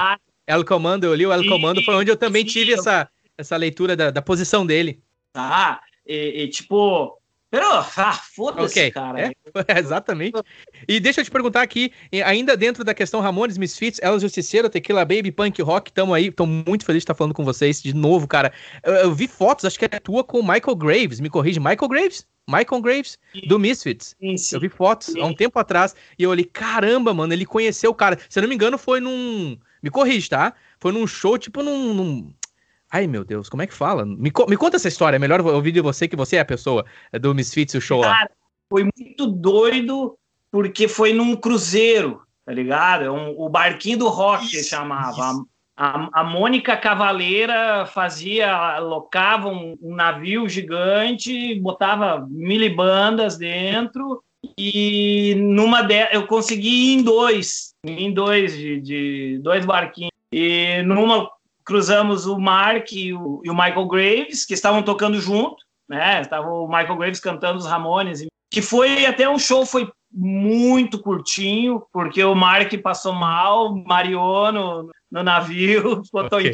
A: El Comando, eu li o El Comando, foi onde eu também tive essa, essa leitura da, da posição dele.
C: Ah, e, e tipo, Pero, ah, foda-se, okay. cara. É, (laughs)
A: exatamente. E deixa eu te perguntar aqui, ainda dentro da questão Ramones, Misfits, Elas Justiceiro, Tequila Baby, Punk Rock, tamo aí, tô muito feliz de estar falando com vocês de novo, cara. Eu, eu vi fotos, acho que é tua com o Michael Graves, me corrige, Michael Graves? Michael Graves, sim. do Misfits. Sim, sim. Eu vi fotos há um tempo atrás e eu olhei, caramba, mano, ele conheceu o cara. Se eu não me engano, foi num. Me corrige, tá? Foi num show, tipo num, num Ai, meu Deus, como é que fala? Me, co me conta essa história, é melhor ouvir de você que você é a pessoa do Misfits, o show lá. Cara,
C: foi muito doido, porque foi num cruzeiro, tá ligado? É um, o barquinho do rock isso, chamava. A, a, Mônica Cavaleira fazia, alocava um, um navio gigante, botava milibandas dentro, e numa de, eu consegui ir em dois, em dois de, de dois barquinhos. E numa cruzamos o Mark e o, e o, Michael Graves, que estavam tocando junto, né? Estava o Michael Graves cantando os Ramones, que foi até um show, foi muito curtinho, porque o Mark passou mal, mareou no, no navio, (laughs) ficou okay.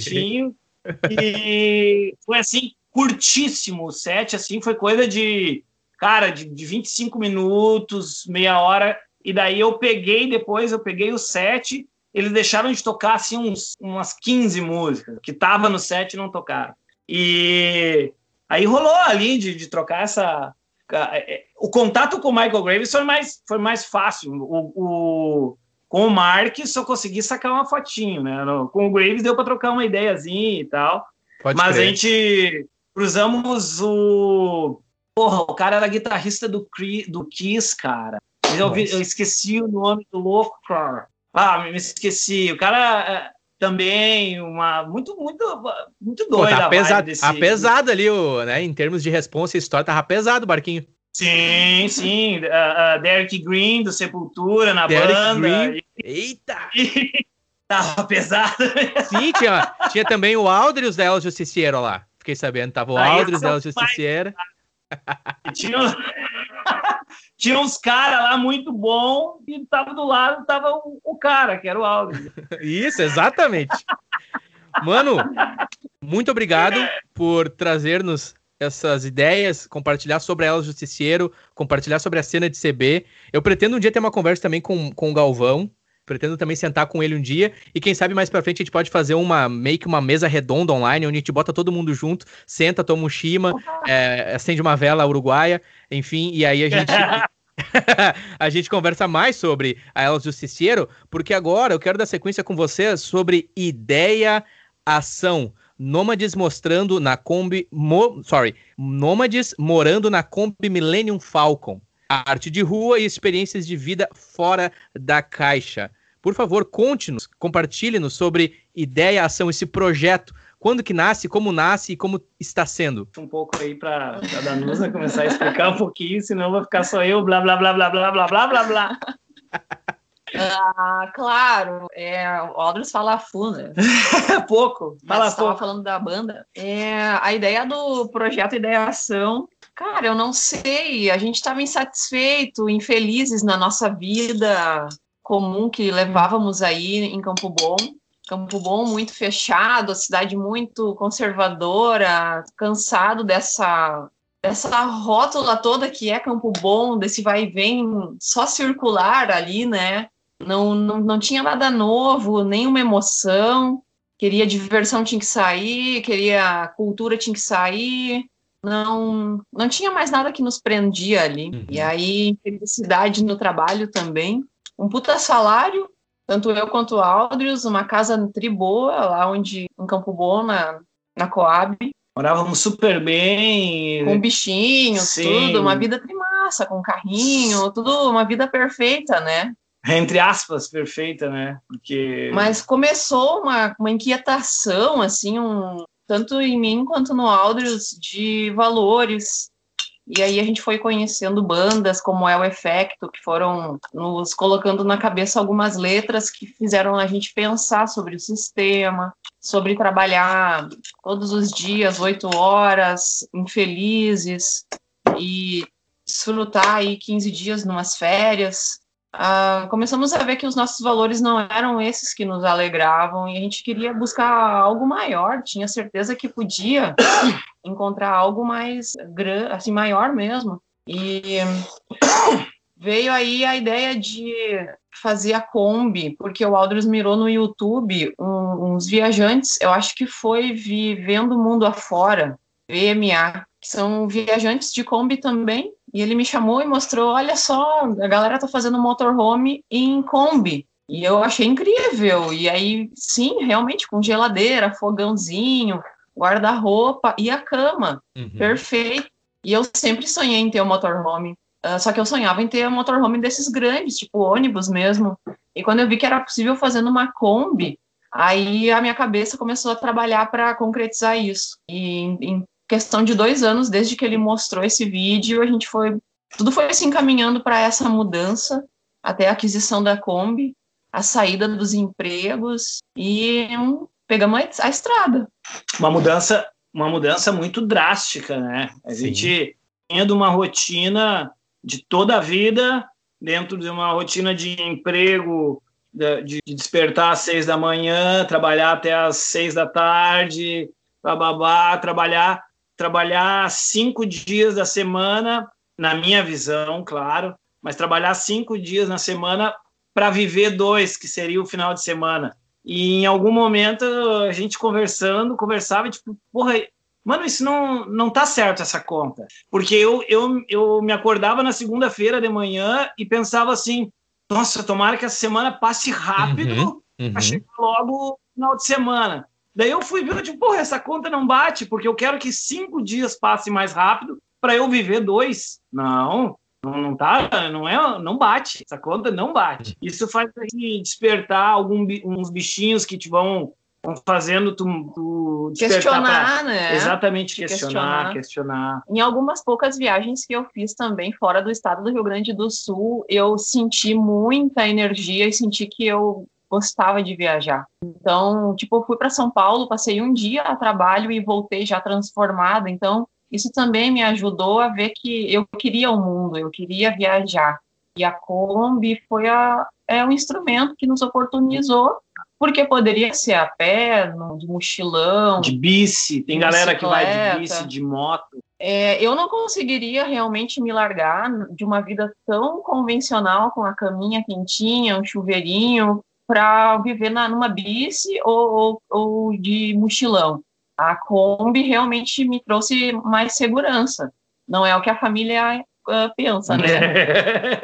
C: e foi assim, curtíssimo o set, assim, foi coisa de, cara, de, de 25 minutos, meia hora, e daí eu peguei depois, eu peguei o set eles deixaram de tocar assim uns, umas 15 músicas que tava no set e não tocaram. E aí rolou ali de, de trocar essa é, o contato com o Michael Graves foi mais foi mais fácil. O, o com o Mark só consegui sacar uma fotinho, né? Com o Graves deu para trocar uma ideiazinha e tal. Pode Mas crer. a gente cruzamos o Porra, o cara era guitarrista do, do Kiss, cara. Eu, vi, eu esqueci o nome do louco, cara. Ah, me esqueci. O cara é, também, uma. Muito, muito, muito doido.
A: Tá pesado, desse... tá pesado ali, o, né? Em termos de responsa e história, tava pesado o barquinho.
C: Sim, sim. Uh, uh, Derek Green, do Sepultura, na Derek banda. Green.
A: Eita! (laughs)
C: tava pesado.
A: Sim, tinha, tinha também o Aldrius da El Justiciero lá. Fiquei sabendo, tava o Aldrius da El Justiciero.
C: Tinha, tinha uns (laughs) caras lá muito bom e tava do lado, tava o, o cara, que era o Aldo.
A: Isso, exatamente. Mano, muito obrigado por trazer-nos essas ideias, compartilhar sobre elas, Justiciero, compartilhar sobre a cena de CB. Eu pretendo um dia ter uma conversa também com, com o Galvão, Pretendo também sentar com ele um dia e quem sabe mais para frente a gente pode fazer uma meio que uma mesa redonda online onde a gente bota todo mundo junto, senta, toma um chima, é, acende uma vela uruguaia, enfim, e aí a gente (laughs) (laughs) a gente conversa mais sobre a Elas Justiciero, porque agora eu quero dar sequência com você sobre ideia ação. Nômades mostrando na Kombi, mo, sorry, Nômades morando na Kombi Millennium Falcon. Arte de rua e experiências de vida fora da caixa. Por favor, conte-nos, compartilhe-nos sobre ideia, ação, esse projeto. Quando que nasce, como nasce e como está sendo?
C: Um pouco aí para a Danusa começar a explicar um pouquinho, senão vai ficar só eu, blá, blá, blá, blá, blá, blá, blá, blá, blá.
B: Ah, claro, é, o Aldous fala fundo. Né? (laughs)
C: pouco,
B: fala pouco. falando da banda. É, a ideia do projeto Ideia Ação, cara, eu não sei, a gente estava insatisfeito, infelizes na nossa vida, comum que levávamos aí em Campo Bom. Campo Bom muito fechado, a cidade muito conservadora, cansado dessa dessa rótula toda que é Campo Bom, desse vai e vem só circular ali, né? Não, não, não tinha nada novo, nenhuma emoção. Queria diversão, tinha que sair, queria cultura, tinha que sair. Não, não tinha mais nada que nos prendia ali. Uhum. E aí, felicidade no trabalho também um puta salário, tanto eu quanto o Aldrius, uma casa tri boa, lá onde, em Campo Bom, na, na Coab.
C: Morávamos super bem.
B: Com bichinhos, Sim. tudo, uma vida trimassa, com carrinho, tudo, uma vida perfeita, né?
C: Entre aspas, perfeita, né? Porque...
B: Mas começou uma, uma inquietação, assim, um, tanto em mim quanto no Aldrius, de valores, e aí a gente foi conhecendo bandas como El Efecto, que foram nos colocando na cabeça algumas letras que fizeram a gente pensar sobre o sistema, sobre trabalhar todos os dias, oito horas, infelizes, e desfrutar aí 15 dias numas férias. Uh, começamos a ver que os nossos valores não eram esses que nos alegravam e a gente queria buscar algo maior, tinha certeza que podia (coughs) encontrar algo mais assim maior mesmo. E veio aí a ideia de fazer a Kombi, porque o Aldros mirou no YouTube um, uns viajantes, eu acho que foi Vivendo o Mundo Afora, VMA, que são viajantes de Kombi também, e ele me chamou e mostrou, olha só, a galera tá fazendo motorhome em Kombi, e eu achei incrível, e aí, sim, realmente, com geladeira, fogãozinho, guarda-roupa e a cama, uhum. perfeito, e eu sempre sonhei em ter um motorhome, Uh, só que eu sonhava em ter um motorhome desses grandes, tipo ônibus mesmo. E quando eu vi que era possível fazer numa Kombi, aí a minha cabeça começou a trabalhar para concretizar isso. E em, em, questão de dois anos, desde que ele mostrou esse vídeo, a gente foi. Tudo foi se encaminhando para essa mudança, até a aquisição da Kombi, a saída dos empregos e um, pegamos a estrada.
C: Uma mudança, uma mudança muito drástica, né? A Sim. gente tinha de uma rotina de toda a vida, dentro de uma rotina de emprego, de, despertar às seis da manhã, trabalhar até às seis da tarde, bababá, trabalhar, trabalhar cinco dias da semana, na minha visão, claro, mas trabalhar cinco dias na semana para viver dois, que seria o final de semana. E em algum momento a gente conversando, conversava, tipo, porra, Mano, isso não, não tá certo essa conta. Porque eu, eu, eu me acordava na segunda-feira de manhã e pensava assim: nossa, tomara que essa semana passe rápido uhum, uhum. para chegar logo no final de semana. Daí eu fui vendo, tipo, porra, essa conta não bate, porque eu quero que cinco dias passem mais rápido para eu viver dois. Não, não, não tá, não é, não bate. Essa conta não bate. Isso faz a gente despertar alguns bichinhos que te vão fazendo tu, tu
B: questionar, pra... né?
C: Exatamente, questionar, questionar, questionar.
B: Em algumas poucas viagens que eu fiz também fora do estado do Rio Grande do Sul, eu senti muita energia e senti que eu gostava de viajar. Então, tipo, eu fui para São Paulo, passei um dia a trabalho e voltei já transformada. Então, isso também me ajudou a ver que eu queria o mundo, eu queria viajar. E a Kombi foi a, é um instrumento que nos oportunizou porque poderia ser a pé, de mochilão.
C: De bici, tem galera que vai de bici, de moto.
B: É, eu não conseguiria realmente me largar de uma vida tão convencional, com a caminha quentinha, um chuveirinho, para viver na, numa bici ou, ou, ou de mochilão. A Kombi realmente me trouxe mais segurança. Não é o que a família uh, pensa, né?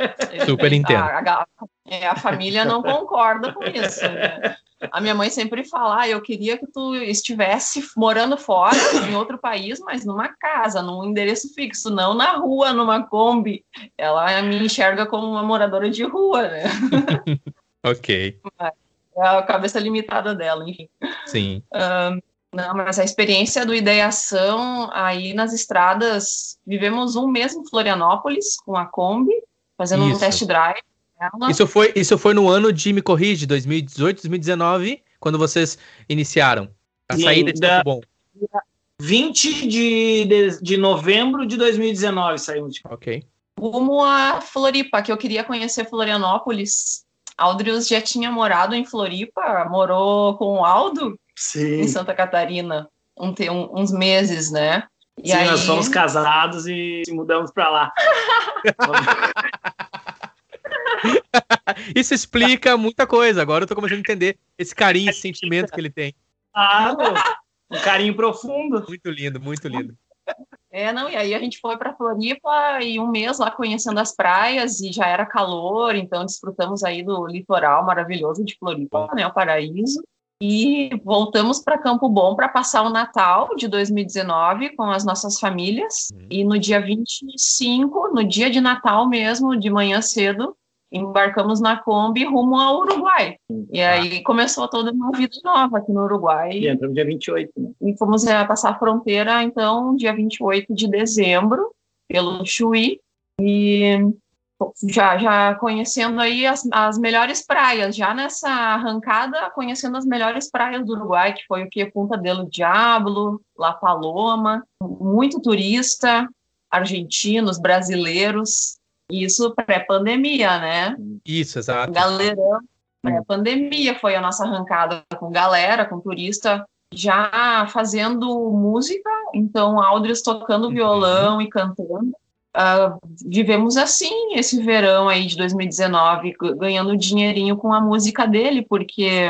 B: (laughs)
A: Super entendo.
B: A, a, é, a família não concorda com isso. Né? A minha mãe sempre fala: ah, eu queria que tu estivesse morando fora, em outro país, mas numa casa, num endereço fixo, não na rua, numa Kombi. Ela me enxerga como uma moradora de rua, né? (laughs)
A: ok.
B: É a cabeça limitada dela, enfim.
A: Sim.
B: Um, não, mas a experiência do Ideação aí nas estradas, vivemos um mês em Florianópolis com a Kombi, fazendo Isso. um test drive
A: isso foi, isso foi no ano de, me corrige, 2018, 2019, quando vocês iniciaram a Sim, saída de da, Bom.
C: 20 de, de, de novembro de 2019 saímos de
A: Ok.
B: Rumo a Floripa, que eu queria conhecer Florianópolis. Aldrius já tinha morado em Floripa, morou com o Aldo
C: Sim.
B: em Santa Catarina um, um, uns meses, né?
C: E Sim, aí... nós fomos casados e mudamos para lá. (laughs)
A: Isso explica muita coisa. Agora eu tô começando a entender esse carinho, esse sentimento que ele tem.
C: Ah, um carinho profundo.
A: Muito lindo, muito lindo.
B: É, não, e aí a gente foi para Floripa e um mês lá conhecendo as praias e já era calor, então desfrutamos aí do litoral maravilhoso de Floripa, né, o paraíso. E voltamos para Campo Bom para passar o Natal de 2019 com as nossas famílias. Uhum. E no dia 25, no dia de Natal mesmo, de manhã cedo, embarcamos na Kombi rumo ao Uruguai. E ah. aí começou toda uma vida nova aqui no Uruguai.
C: E entramos dia 28. Né?
B: E fomos é, passar a fronteira, então, dia 28 de dezembro, pelo Chuí. E já, já conhecendo aí as, as melhores praias, já nessa arrancada, conhecendo as melhores praias do Uruguai, que foi o que? Punta del Diablo, La Paloma, muito turista, argentinos, brasileiros, Isso pré-pandemia, né?
A: Isso, exato.
B: Galerão, pré-pandemia, foi a nossa arrancada com galera, com turista, já fazendo música, então Aldris tocando uhum. violão e cantando. Uh, vivemos assim esse verão aí de 2019, ganhando dinheirinho com a música dele, porque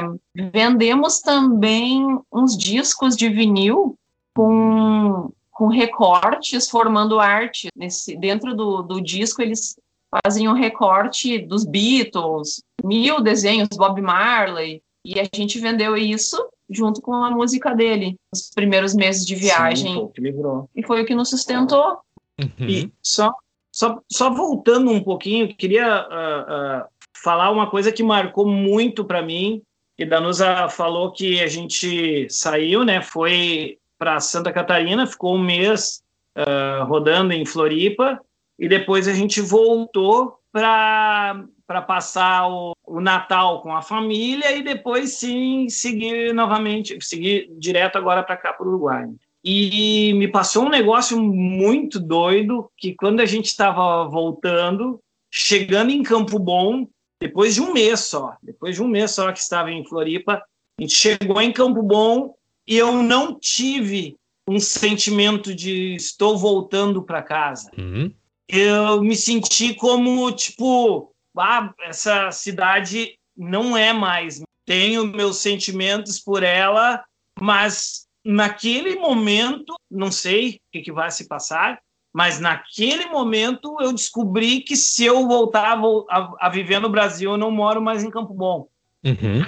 B: vendemos também uns discos de vinil com, com recortes formando arte. Nesse, dentro do, do disco, eles fazem um recorte dos Beatles, mil desenhos, Bob Marley, e a gente vendeu isso junto com a música dele, nos primeiros meses de viagem. Sim, foi e foi o que nos sustentou.
C: Uhum. E só, só, só voltando um pouquinho, queria uh, uh, falar uma coisa que marcou muito para mim. E Danusa falou que a gente saiu, né? Foi para Santa Catarina, ficou um mês uh, rodando em Floripa e depois a gente voltou para passar o, o, Natal com a família e depois sim seguir novamente, seguir direto agora para cá para o Uruguai. E me passou um negócio muito doido que quando a gente estava voltando, chegando em Campo Bom, depois de um mês só, depois de um mês só que estava em Floripa, a gente chegou em Campo Bom eu não tive um sentimento de estou voltando para casa. Uhum. Eu me senti como tipo, ah, essa cidade não é mais. Tenho meus sentimentos por ela, mas naquele momento, não sei o que, que, vai se passar, mas naquele momento eu descobri que se eu voltar a, a viver no Brasil, eu não moro mais em Campo Bom. Uhum.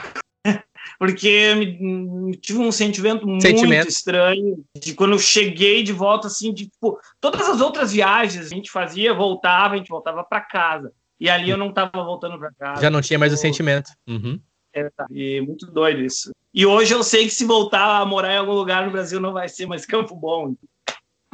C: Porque me, tive um sentimento, sentimento, muito estranho de quando eu cheguei de volta, assim, de, tipo, todas as outras viagens a gente fazia, voltava, a gente voltava para casa. E ali eu não estava voltando para casa.
A: Já não tinha mais o sentimento. Uhum.
C: É, e muito doido isso. E hoje eu sei que se voltar a morar em algum lugar no Brasil não vai ser mais (laughs) Campo Bom.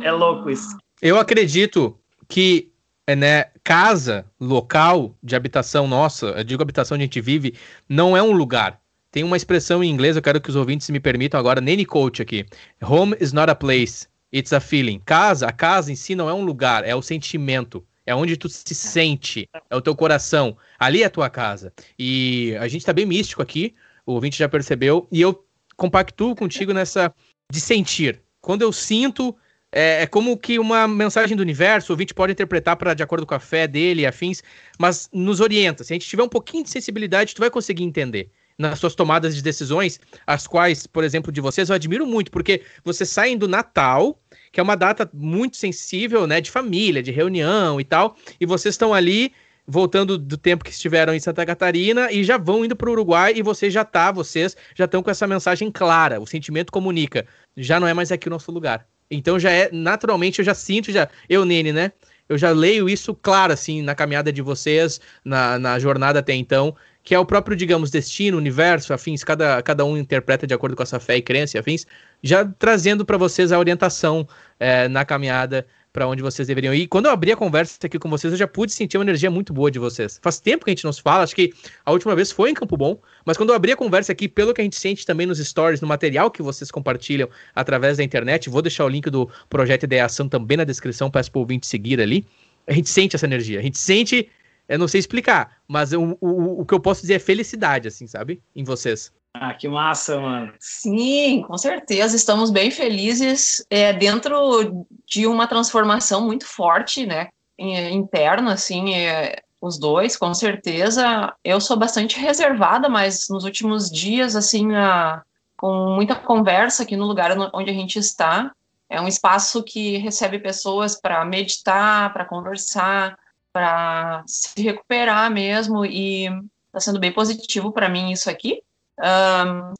C: É louco isso.
A: Eu acredito que né, casa, local de habitação nossa, eu digo habitação onde a gente vive, não é um lugar. Tem uma expressão em inglês, eu quero que os ouvintes me permitam agora, Nene Coach aqui. Home is not a place, it's a feeling. Casa, a casa em si não é um lugar, é o sentimento. É onde tu se sente, é o teu coração. Ali é a tua casa. E a gente tá bem místico aqui, o ouvinte já percebeu, e eu compactuo contigo nessa de sentir. Quando eu sinto, é, é, como que uma mensagem do universo, o ouvinte pode interpretar para de acordo com a fé dele e afins, mas nos orienta. Se a gente tiver um pouquinho de sensibilidade, tu vai conseguir entender nas suas tomadas de decisões, as quais, por exemplo, de vocês, eu admiro muito, porque vocês saem do Natal que é uma data muito sensível, né, de família, de reunião e tal, e vocês estão ali voltando do tempo que estiveram em Santa Catarina e já vão indo para o Uruguai e você já tá, vocês já estão com essa mensagem clara, o sentimento comunica, já não é mais aqui o nosso lugar. Então já é, naturalmente, eu já sinto, já, eu, Nene, né, eu já leio isso claro, assim, na caminhada de vocês, na, na jornada até então, que é o próprio, digamos, destino, universo, afins, cada, cada um interpreta de acordo com a sua fé e crença, afins, já trazendo para vocês a orientação é, na caminhada para onde vocês deveriam ir. Quando eu abri a conversa aqui com vocês, eu já pude sentir uma energia muito boa de vocês. Faz tempo que a gente não se fala, acho que a última vez foi em Campo Bom, mas quando eu abri a conversa aqui, pelo que a gente sente também nos stories, no material que vocês compartilham através da internet, vou deixar o link do projeto Ideação também na descrição, peço para o ouvinte seguir ali. A gente sente essa energia, a gente sente eu não sei explicar, mas o, o, o que eu posso dizer é felicidade, assim, sabe? Em vocês.
C: Ah, que massa, mano.
B: Sim, com certeza. Estamos bem felizes é, dentro de uma transformação muito forte, né? Interna, assim, é, os dois, com certeza. Eu sou bastante reservada, mas nos últimos dias, assim, a, com muita conversa aqui no lugar onde a gente está, é um espaço que recebe pessoas para meditar, para conversar, para se recuperar mesmo e está sendo bem positivo para mim isso aqui. Um,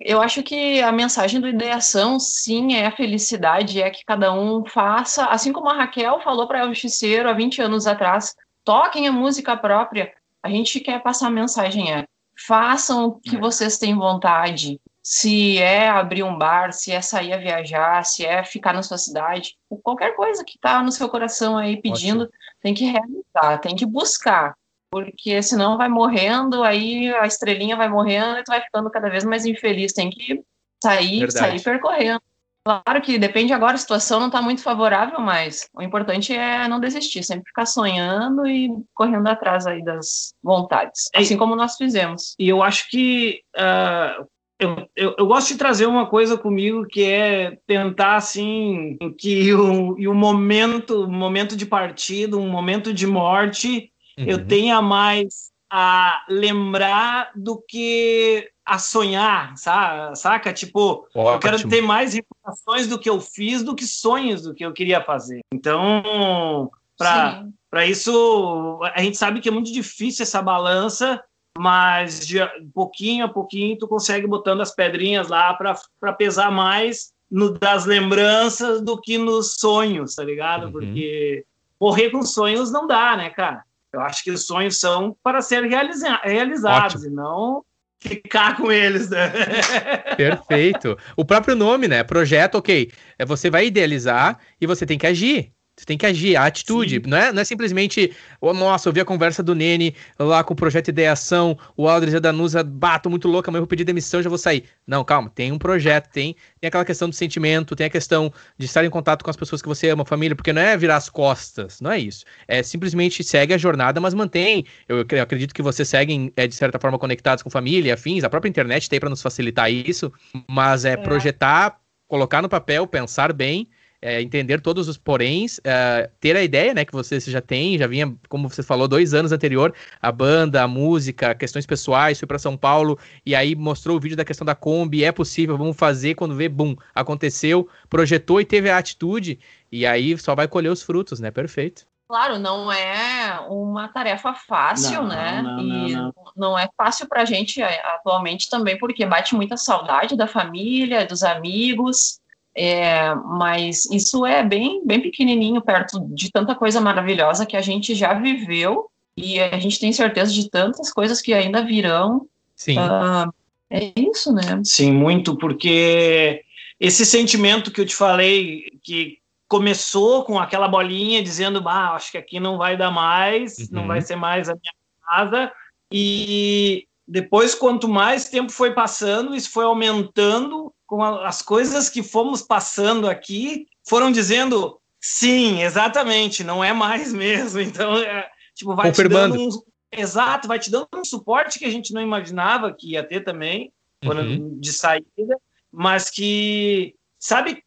B: eu acho que a mensagem do ideação, sim, é a felicidade, é que cada um faça, assim como a Raquel falou para o Justiceiro há 20 anos atrás, toquem a música própria. A gente quer passar a mensagem é, façam o que é. vocês têm vontade, se é abrir um bar, se é sair a viajar, se é ficar na sua cidade, qualquer coisa que está no seu coração aí pedindo, Ótimo. Tem que realizar, tem que buscar, porque senão vai morrendo, aí a estrelinha vai morrendo e tu vai ficando cada vez mais infeliz, tem que sair, Verdade. sair percorrendo. Claro que depende agora, a situação não está muito favorável, mas o importante é não desistir, sempre ficar sonhando e correndo atrás aí das vontades, assim como nós fizemos.
C: E eu acho que uh, eu, eu, eu, gosto de trazer uma coisa comigo que é tentar assim que o, e o momento, momento de partida, um momento de morte, uhum. eu tenha mais a lembrar do que a sonhar, saca? Tipo, Ótimo. eu quero ter mais informações do que eu fiz do que sonhos do que eu queria fazer. Então, para isso, a gente sabe que é muito difícil essa balança, mas de pouquinho a pouquinho tu consegue botando as pedrinhas lá para pesar mais no, das lembranças do que nos sonhos, tá ligado? Uhum. Porque morrer com sonhos não dá, né, cara? Eu acho que os sonhos são para ser realiza realizados Ótimo. e não ficar com eles, né? (laughs)
A: Perfeito. O próprio nome, né? Projeto, ok. É você vai idealizar e você tem que agir. Você tem que agir, a atitude. Não é, não é simplesmente, oh, nossa, eu vi a conversa do Nene lá com o projeto Ideação, o Aldris e a Danusa, bato muito louca, mas eu vou pedir demissão, já vou sair. Não, calma, tem um projeto, tem, tem aquela questão do sentimento, tem a questão de estar em contato com as pessoas que você ama, família, porque não é virar as costas, não é isso. É simplesmente segue a jornada, mas mantém. Eu, eu acredito que vocês seguem, é, de certa forma, conectados com família, afins, a própria internet tem para nos facilitar isso, mas é, é projetar, colocar no papel, pensar bem é, entender todos os poréns, é, ter a ideia, né, que você já tem, já vinha, como você falou, dois anos anterior, a banda, a música, questões pessoais, foi para São Paulo e aí mostrou o vídeo da questão da Kombi, é possível, vamos fazer, quando vê, bum, aconteceu, projetou e teve a atitude, e aí só vai colher os frutos, né, perfeito.
B: Claro, não é uma tarefa fácil,
C: não,
B: né?
C: Não,
B: e
C: não,
B: não, é fácil para a gente é, atualmente também, porque bate muita saudade da família, dos amigos, é, mas isso é bem, bem pequenininho perto de tanta coisa maravilhosa que a gente já viveu e a gente tem certeza de tantas coisas que ainda virão.
A: Sim. Uh,
B: é isso, né?
C: Sim, muito, porque esse sentimento que eu te falei, que começou com aquela bolinha dizendo, bah, acho que aqui não vai dar mais, uhum. não vai ser mais a minha casa, e depois, quanto mais tempo foi passando, isso foi aumentando com a, as coisas que fomos passando aqui, foram dizendo sim, exatamente, não é mais (laughs) mesmo. Então, é, tipo, vai te dando um, exato, vai te dando um suporte que a gente não imaginava que ia ter também, quando, uhum. de saída, mas que, sabe,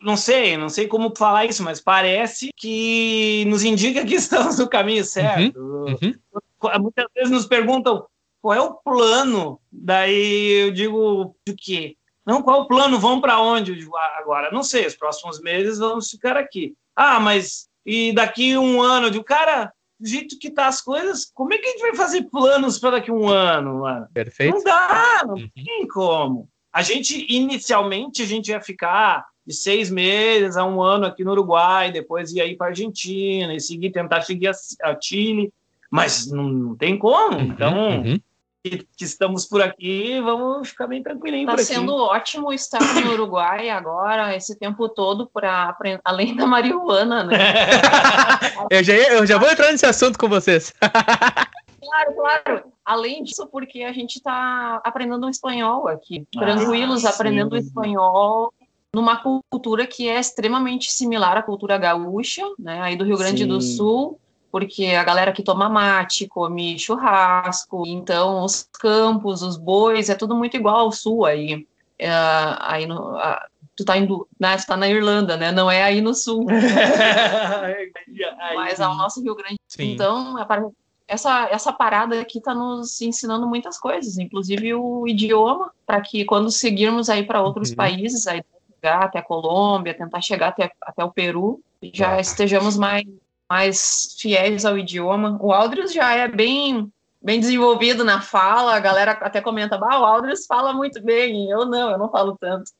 C: não sei, não sei como falar isso, mas parece que nos indica que (laughs) estamos no caminho certo. Uhum. Uhum. Muitas vezes nos perguntam qual é o plano, daí eu digo do quê? Não, qual o plano? Vão para onde? Agora, não sei, os próximos meses vamos ficar aqui. Ah, mas e daqui um ano? Digo, cara, do jeito que tá as coisas, como é que a gente vai fazer planos para daqui um ano, mano?
A: Perfeito.
C: Não dá, não uhum. tem como. A gente, inicialmente, a gente ia ficar de seis meses a um ano aqui no Uruguai, depois ia ir para Argentina e seguir, tentar seguir a, a Chile, mas não, não tem como. Uhum, então, uhum que, que, estamos por aqui, vamos ficar bem tranquilinho
B: tá
C: por aqui.
B: Está sendo ótimo estar no Uruguai agora, esse tempo todo, para além da marihuana, né? (laughs)
A: eu, já, eu já vou entrar nesse assunto com vocês. (laughs)
B: claro, claro. Além disso, porque a gente está aprendendo espanhol aqui, tranquilos, ah, aprendendo espanhol numa cultura que é extremamente similar à cultura gaúcha, né, aí do Rio Grande sim. do Sul, porque a galera que toma mate, come churrasco, então os campos, os bois, é tudo muito igual ao sul aí. É, aí no, a, tu tá indo, né, tu tá na Irlanda, né? Não é aí no sul. (laughs) Mas ao nosso Rio Grande. Sim. Então, essa, essa parada aqui está nos ensinando muitas coisas, inclusive o idioma, para que quando seguirmos aí para outros uhum. países, aí chegar até a Colômbia, tentar chegar até, até o Peru, já estejamos mais mais fiéis ao idioma. O Aldrius já é bem bem desenvolvido na fala, a galera até comenta, bah, o Aldrius fala muito bem, eu não, eu não falo tanto.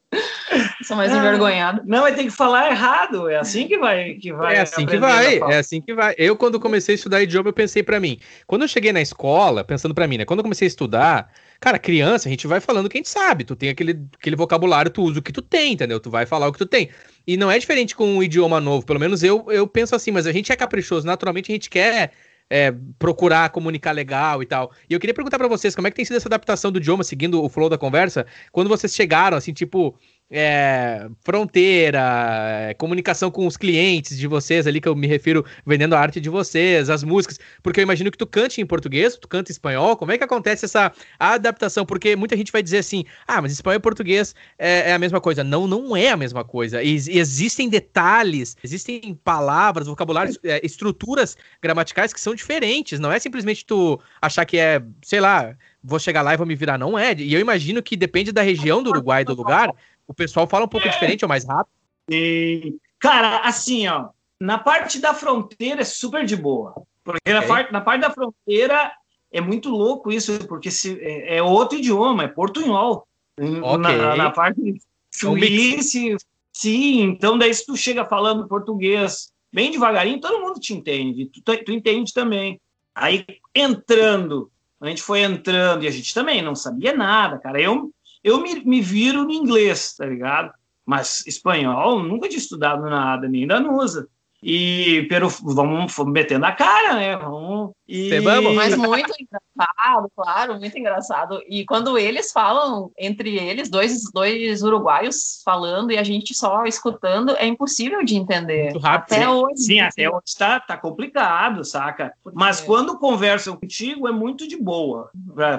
B: Sou mais envergonhado.
C: Não, mas tem que falar errado, é assim que vai. Que vai
A: é assim que vai, é assim que vai. Eu, quando comecei a estudar idioma, eu pensei para mim, quando eu cheguei na escola, pensando para mim, né, quando eu comecei a estudar, cara, criança, a gente vai falando o que a gente sabe, tu tem aquele, aquele vocabulário, tu usa o que tu tem, entendeu? Tu vai falar o que tu tem. E não é diferente com um idioma novo, pelo menos eu, eu penso assim, mas a gente é caprichoso, naturalmente a gente quer é, procurar comunicar legal e tal. E eu queria perguntar para vocês como é que tem sido essa adaptação do idioma, seguindo o flow da conversa, quando vocês chegaram, assim, tipo, é, fronteira, é, comunicação com os clientes de vocês ali, que eu me refiro vendendo a arte de vocês, as músicas, porque eu imagino que tu cante em português, tu canta em espanhol, como é que acontece essa adaptação? Porque muita gente vai dizer assim, ah, mas espanhol e português é, é a mesma coisa. Não, não é a mesma coisa. E, existem detalhes, existem palavras, vocabulários, é, estruturas gramaticais que são diferentes, não é simplesmente tu achar que é, sei lá, vou chegar lá e vou me virar, não é. E eu imagino que depende da região do Uruguai, do lugar, o pessoal fala um pouco é. diferente ou mais rápido?
C: E, cara, assim, ó, na parte da fronteira é super de boa. Porque okay. na, parte, na parte da fronteira é muito louco isso, porque se, é, é outro idioma, é portunhol. Okay. Na, na, parte suíça, sim. Então, daí se tu chega falando português bem devagarinho, todo mundo te entende. Tu, tu entende também. Aí, entrando, a gente foi entrando e a gente também não sabia nada, cara. Eu, eu me, me viro no inglês, tá ligado? Mas espanhol, nunca tinha estudado nada, nem da NUSA. E pero, vamos, vamos metendo a cara, né? Vamos,
B: e... Mas muito engraçado, claro, muito engraçado. E quando eles falam, entre eles, dois, dois uruguaios falando e a gente só escutando, é impossível de entender. Muito
C: rápido. Até sim. hoje. Sim, até hoje tá, tá complicado, saca? Mas quando conversam contigo, é muito de boa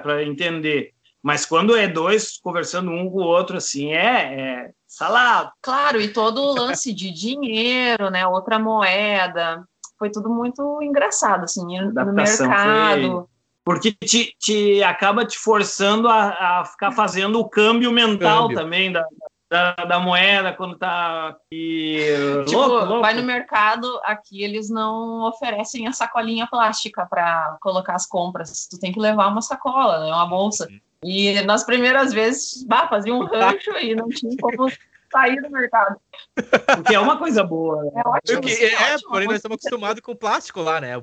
C: para entender. Mas quando é dois conversando um com o outro, assim, é, é salado.
B: Claro, e todo o lance de dinheiro, né? Outra moeda. Foi tudo muito engraçado, assim, no mercado. Foi...
C: Porque te, te acaba te forçando a, a ficar fazendo o câmbio mental câmbio. também da, da, da, moeda quando tá. E...
B: Tipo, louco, louco. vai no mercado, aqui eles não oferecem a sacolinha plástica para colocar as compras. Tu tem que levar uma sacola, né? Uma bolsa. Uhum. E nas primeiras vezes, bah, fazia um rancho e não tinha como sair do mercado.
C: Porque é uma coisa boa. Né?
A: É ótimo. Porque, é, ótimo, porém nós estamos acostumados com o plástico lá, né?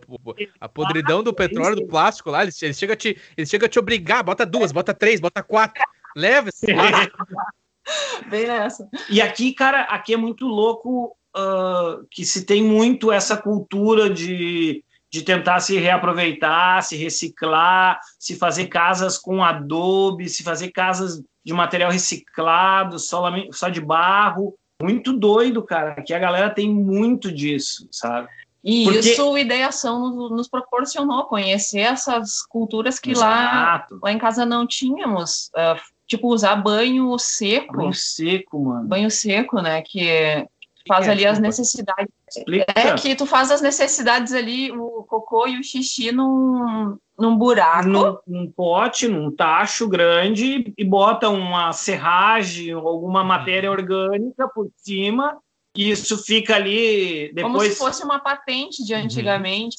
A: A podridão do petróleo, do plástico lá, eles, eles chegam a te, eles chegam a te obrigar, bota duas, bota três, bota quatro. Leva esse (laughs)
B: Bem nessa.
C: E aqui, cara, aqui é muito louco uh, que se tem muito essa cultura de de tentar se reaproveitar, se reciclar, se fazer casas com adobe, se fazer casas de material reciclado, só, só de barro. Muito doido, cara, que a galera tem muito disso, sabe?
B: E Porque... isso o Ideação nos, proporcionou, conhecer essas culturas que lá, lá em casa não tínhamos. Uh, tipo, usar banho seco.
C: Banho seco, mano.
B: Banho seco, né? Que faz é, ali as necessidades. Explica. É que tu faz as necessidades ali, o cocô e o xixi num, num buraco.
C: Num, num pote, num tacho grande e bota uma serragem ou alguma matéria orgânica por cima e isso fica ali depois... Como se
B: fosse uma patente de antigamente.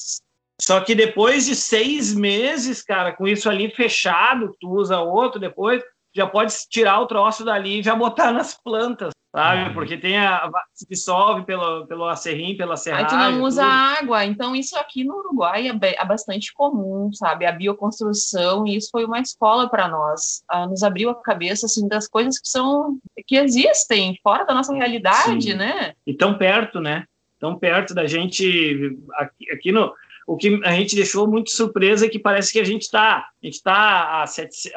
C: Só que depois de seis meses, cara, com isso ali fechado, tu usa outro depois, já pode tirar o troço dali e já botar nas plantas sabe? Uhum. Porque tem a, se dissolve pelo, pelo acerrim, pela serragem. Aí
B: tu não usa tudo. água, então isso aqui no Uruguai é, é, bastante comum, sabe? A bioconstrução, e isso foi uma escola para nós. Ah, nos abriu a cabeça, assim, das coisas que são, que existem fora da nossa realidade, Sim. né?
C: E tão perto, né? Tão perto da gente, aqui, aqui no... O que a gente deixou muito surpresa é que parece que a gente está a gente tá a, sete,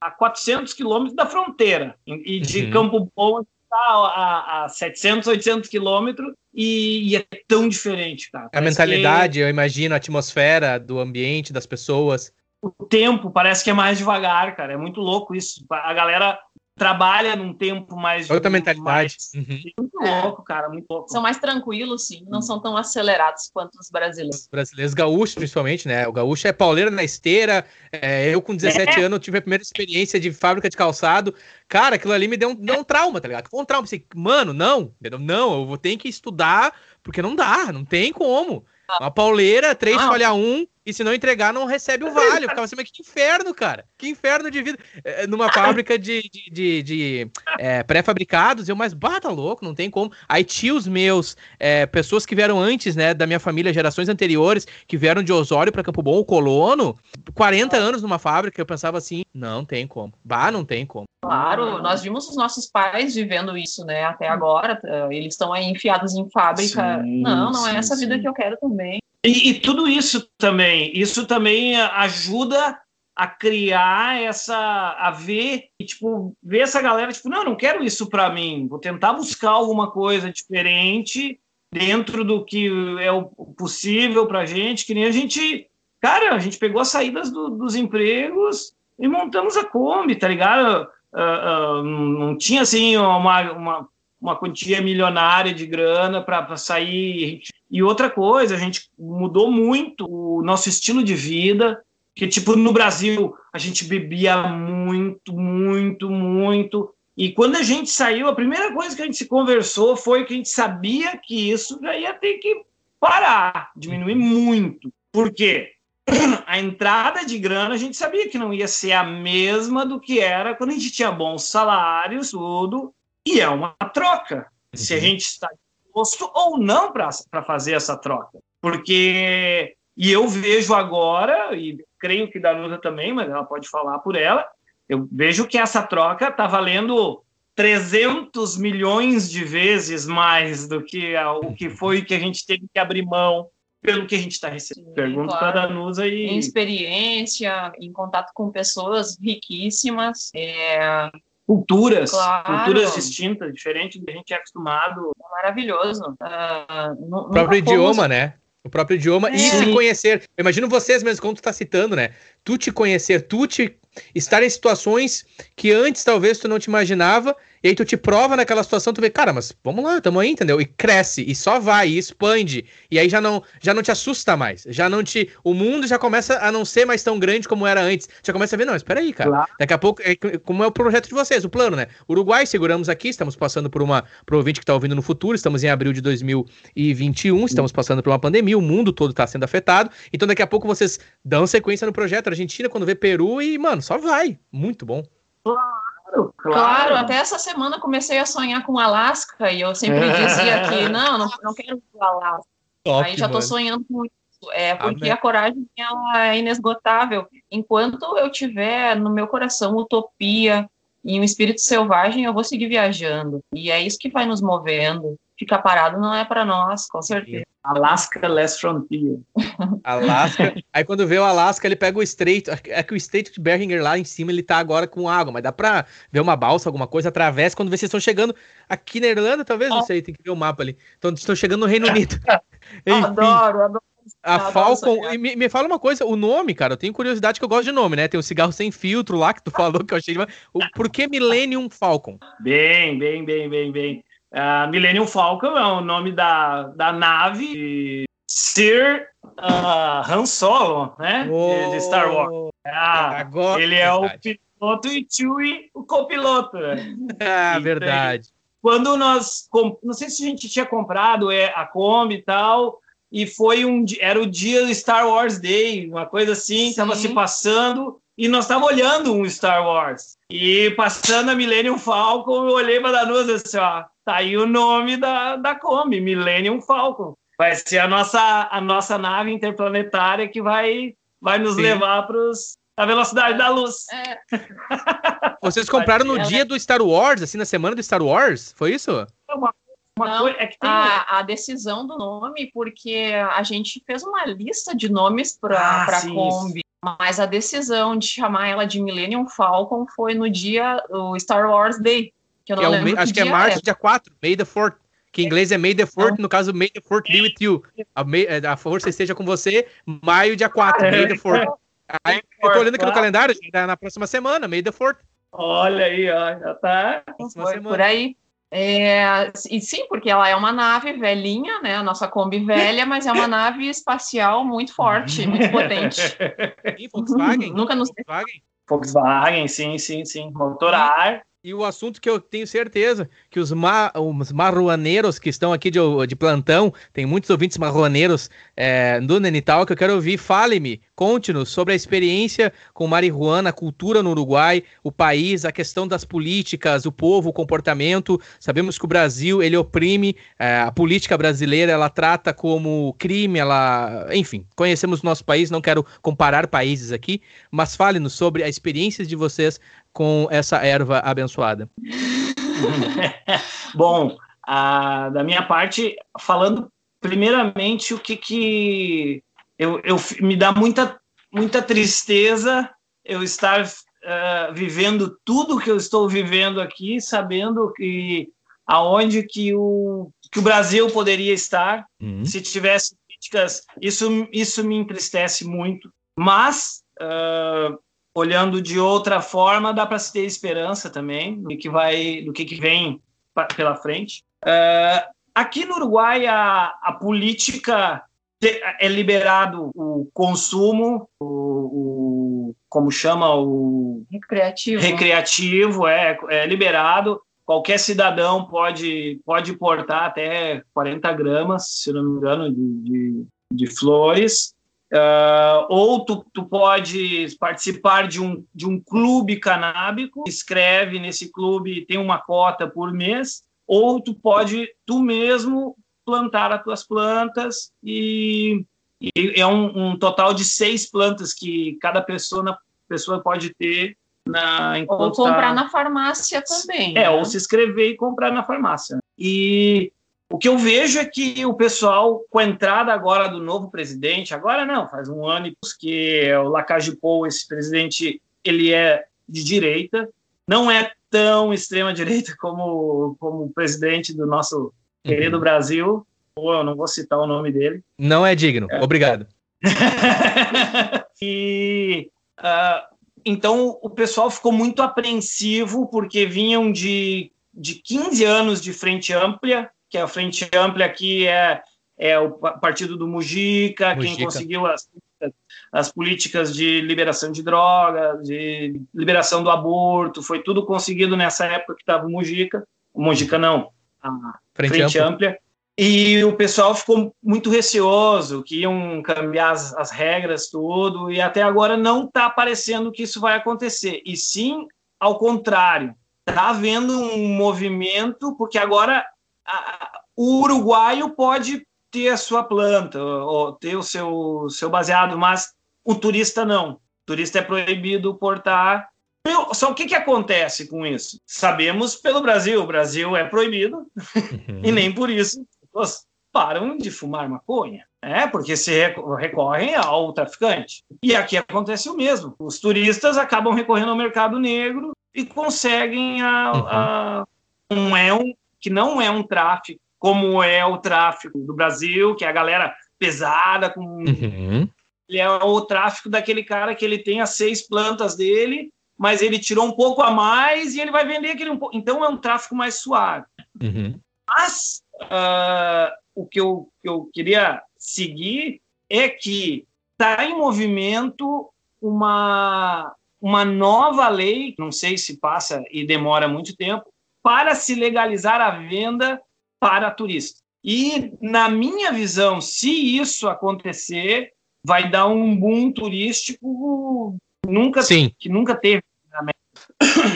C: a 400 quilômetros da fronteira, e de uhum. Campo Bom a, a 700, 800 quilômetros e, e, é tão diferente, cara.
A: a mentalidade, que... eu imagino, a atmosfera do ambiente, das pessoas.
C: O tempo parece que é mais devagar, cara. É muito louco isso. A galera trabalha num tempo mais.
A: Outra mentalidade.
C: Mais, uhum. Muito é. louco, cara, muito louco.
B: São mais tranquilos, sim, não são tão acelerados quanto os brasileiros. Os
A: brasileiros, gaúchos, principalmente, né? O gaúcho é pauleira na esteira. É, eu, com 17 é. anos, tive a primeira experiência de fábrica de calçado. Cara, aquilo ali me deu um, deu um trauma, tá ligado? Foi um trauma. Assim, mano, não, não, eu vou ter que estudar, porque não dá, não tem como. Uma pauleira, três ah. falha um, e se não entregar, não recebe o vale. Eu (laughs) ficava assim, mas que inferno, cara. Que inferno de vida. É, numa fábrica de, de, de, de é, pré-fabricados, eu, mas bata louco, não tem como. Aí tios meus, é, pessoas que vieram antes, né, da minha família, gerações anteriores, que vieram de Osório para Campo Bom, o colono, 40 anos numa fábrica, eu pensava assim, não tem como. Bah, não tem como.
B: Claro, nós vimos os nossos pais vivendo isso, né, até agora. Eles estão aí enfiados em fábrica. Sim, não, não é essa sim. vida que eu quero também.
C: E, e, tudo isso também, isso também ajuda a criar essa, a ver, tipo, ver essa galera, tipo, não, não quero isso para mim, vou tentar buscar alguma coisa diferente dentro do que é o possível para gente, que nem a gente, cara, a gente pegou as saídas do, dos empregos e montamos a Kombi, tá ligado? Uh, uh, não tinha assim uma, uma, uma quantia milionária de grana para sair. E outra coisa, a gente mudou muito o nosso estilo de vida, que tipo no Brasil a gente bebia muito, muito, muito. E quando a gente saiu, a primeira coisa que a gente se conversou foi que a gente sabia que isso já ia ter que parar, diminuir muito. Por quê? (clears throat) A entrada de grana a gente sabia que não ia ser a mesma do que era quando a gente tinha bons salários, tudo, e é uma troca. Uhum. Se a uhum. gente está disposto ou não para fazer essa troca. Porque, e eu vejo agora, e creio que Danuta também, mas ela pode falar por ela, eu vejo que essa troca está valendo 300 milhões de vezes mais do que o que foi que a gente teve que abrir mão pelo que a gente está recebendo. Pergunto claro. para a Danusa e...
B: Em experiência, em contato com pessoas riquíssimas, é,
C: culturas, claro. culturas distintas, diferente do que a gente é acostumado.
B: Maravilhoso.
A: Uh, o próprio idioma, né? O próprio idioma é. e se conhecer. Eu imagino vocês mesmo, como tu tá citando, né? Tu te conhecer, tu te estar em situações que antes talvez tu não te imaginava e aí tu te prova naquela situação, tu vê, cara, mas vamos lá, tamo aí, entendeu? E cresce, e só vai, e expande. E aí já não, já não te assusta mais. Já não te. O mundo já começa a não ser mais tão grande como era antes. Já começa a ver, não, espera aí, cara. Claro. Daqui a pouco, é, como é o projeto de vocês, o plano, né? Uruguai, seguramos aqui, estamos passando por uma. Pro ouvinte que tá ouvindo no futuro, estamos em abril de 2021, estamos passando por uma pandemia, o mundo todo tá sendo afetado. Então daqui a pouco vocês dão sequência no projeto. Argentina, quando vê Peru, e, mano, só vai. Muito bom.
B: Claro. Claro, claro. até essa semana comecei a sonhar com Alasca e eu sempre dizia que não, não, não quero ir para Alasca. Top, Aí já estou sonhando com isso. É porque Amém. a coragem ela é inesgotável. Enquanto eu tiver no meu coração utopia e um espírito selvagem, eu vou seguir viajando. E é isso que vai nos movendo ficar parado não é para nós, com certeza.
C: Alaska Last Frontier.
A: Alaska. (laughs) Aí quando vê o Alaska, ele pega o estreito. É que o estreito de Beringer lá em cima ele tá agora com água, mas dá pra ver uma balsa, alguma coisa, atravessa quando vê se estão chegando aqui na Irlanda, talvez, não sei, tem que ver o mapa ali. Então estão chegando no Reino Unido. (laughs)
B: adoro, adoro.
A: A Falcon, me, me, fala uma coisa, o nome, cara, eu tenho curiosidade que eu gosto de nome, né? Tem o cigarro sem filtro lá que tu falou que eu achei. O, por que Millennium Falcon?
C: Bem, bem, bem, bem, bem. Uh, Millennium Falcon é o nome da, da nave de Sir uh, Han Solo, né? Oh, de, de, Star Wars. Ah, agora, ele é verdade. o piloto e Chewie o copiloto. Né? (laughs)
A: ah, verdade.
C: Quando nós, não sei se a gente tinha comprado é, a Kombi e tal, e foi um, era o dia do Star Wars Day, uma coisa assim, estava se passando e nós estávamos olhando um Star Wars. E passando a Millennium Falcon, eu olhei para a Danusa e disse, ó, tá aí o nome da, da Kombi, Millennium Falcon. Vai ser a nossa, a nossa nave interplanetária que vai, vai nos Sim. levar para a velocidade da luz. É. (laughs)
A: Vocês compraram no dia do Star Wars, assim, na semana do Star Wars? Foi isso?
B: É uma, uma Não, coisa, é que tem... a, a, decisão do nome, porque a gente fez uma lista de nomes para ah, a Kombi. Mas a decisão de chamar ela de Millennium Falcon foi no dia do Star Wars Day.
A: Que eu não que lembro é o, acho que é março, é. dia 4, May the 4 que em inglês é May the 4 no caso May the 4 be with you. A, May, é, a força esteja com você, maio, dia 4, May the 4 Aí, eu tô olhando aqui no calendário, já na próxima semana, May the 4
C: Olha aí, ó, já tá.
B: Por aí. É, e sim, porque ela é uma nave velhinha, né? A nossa Kombi velha, mas é uma nave espacial muito forte, (laughs) muito potente.
A: E Volkswagen? (laughs) Nunca nos... Volkswagen?
C: Volkswagen, sim, sim, sim. Motor a ar.
A: E o assunto que eu tenho certeza que os, ma os marruaneiros que estão aqui de, de plantão, tem muitos ouvintes marruaneiros é, do Nenital que eu quero ouvir. Fale-me, conte-nos sobre a experiência com marihuana, a cultura no Uruguai, o país, a questão das políticas, o povo, o comportamento. Sabemos que o Brasil, ele oprime, é, a política brasileira, ela trata como crime, ela... Enfim, conhecemos o nosso país, não quero comparar países aqui, mas fale-nos sobre a experiência de vocês com essa erva abençoada? (laughs)
C: Bom, a, da minha parte, falando primeiramente o que que eu, eu me dá muita muita tristeza eu estar uh, vivendo tudo que eu estou vivendo aqui, sabendo que aonde que o, que o Brasil poderia estar uhum. se tivesse críticas. Isso, isso me entristece muito, mas uh, olhando de outra forma, dá para se ter esperança também do que vai, do que, que vem pela frente. Uh, aqui no Uruguai a, a política é liberado o consumo, o, o como chama o
B: recreativo,
C: recreativo é, é liberado. Qualquer cidadão pode pode portar até 40 gramas, se não me engano, de, de, de flores. Uh, ou tu, tu pode participar de um, de um clube canábico, escreve nesse clube, tem uma cota por mês, ou tu pode tu mesmo plantar as tuas plantas e, e é um, um, total de seis plantas que cada pessoa, pessoa pode ter na,
B: ou comprar na farmácia também.
C: É, né? ou se inscrever e comprar na farmácia. E o que eu vejo é que o pessoal, com a entrada agora do novo presidente, agora não, faz um ano que é o Lacajipou, esse presidente, ele é de direita, não é tão extrema direita (laughs) como, como o presidente do nosso. Querido Brasil. Pô, eu não vou citar o nome dele.
A: Não é digno. É. Obrigado. (laughs)
C: e uh, então o pessoal ficou muito apreensivo porque vinham de, de 15 anos de frente ampla que a Frente Ampla aqui é, é o partido do Mujica, Mujica. quem conseguiu as, as políticas de liberação de drogas, de liberação do aborto, foi tudo conseguido nessa época que estava o Mujica. O Mujica não, a Frente, Frente Ampla. Ampla. E o pessoal ficou muito receoso, que iam cambiar as, as regras, tudo, e até agora não está parecendo que isso vai acontecer. E sim, ao contrário, está havendo um movimento, porque agora o uruguaio pode ter a sua planta, ou ter o seu, seu baseado, mas o turista não. O turista é proibido portar. Só o que, que acontece com isso? Sabemos pelo Brasil, o Brasil é proibido, uhum. (laughs) e nem por isso pessoas param de fumar maconha, é porque se recorrem ao traficante. E aqui acontece o mesmo. Os turistas acabam recorrendo ao mercado negro e conseguem a, uhum. a não é um que não é um tráfico como é o tráfico do Brasil, que é a galera pesada com uhum. ele é o tráfico daquele cara que ele tem as seis plantas dele, mas ele tirou um pouco a mais e ele vai vender aquele um pouco. Então é um tráfico mais suave. Uhum. Mas uh, o que eu, que eu queria seguir é que está em movimento uma, uma nova lei, não sei se passa e demora muito tempo, para se legalizar a venda para turista. E, na minha visão, se isso acontecer, vai dar um boom turístico nunca, Sim. que nunca teve.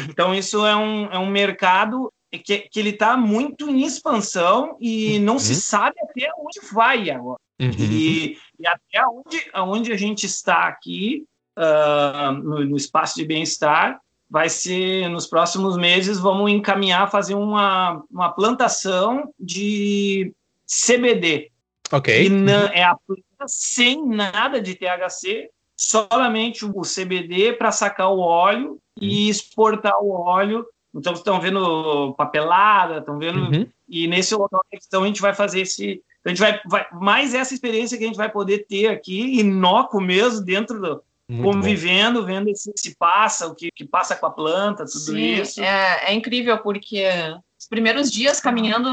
C: Então, isso é um, é um mercado que, que ele está muito em expansão e não uhum. se sabe até onde vai agora. Uhum. E, e, até onde, onde a gente está aqui, uh, no, no espaço de bem-estar, vai ser nos próximos meses vamos encaminhar fazer uma, uma plantação de CBD.
A: Ok.
C: Não, é a planta sem nada de THC, somente o CBD para sacar o óleo e uhum. exportar o óleo. Então estão vendo papelada, estão vendo uhum. e nesse local de questão a gente vai fazer esse a gente vai, vai mais essa experiência que a gente vai poder ter aqui inócuo mesmo dentro do, muito convivendo, bom. vendo se, se passa, o que, que passa com a planta, tudo Sim, isso.
B: É, é incrível, porque os primeiros dias caminhando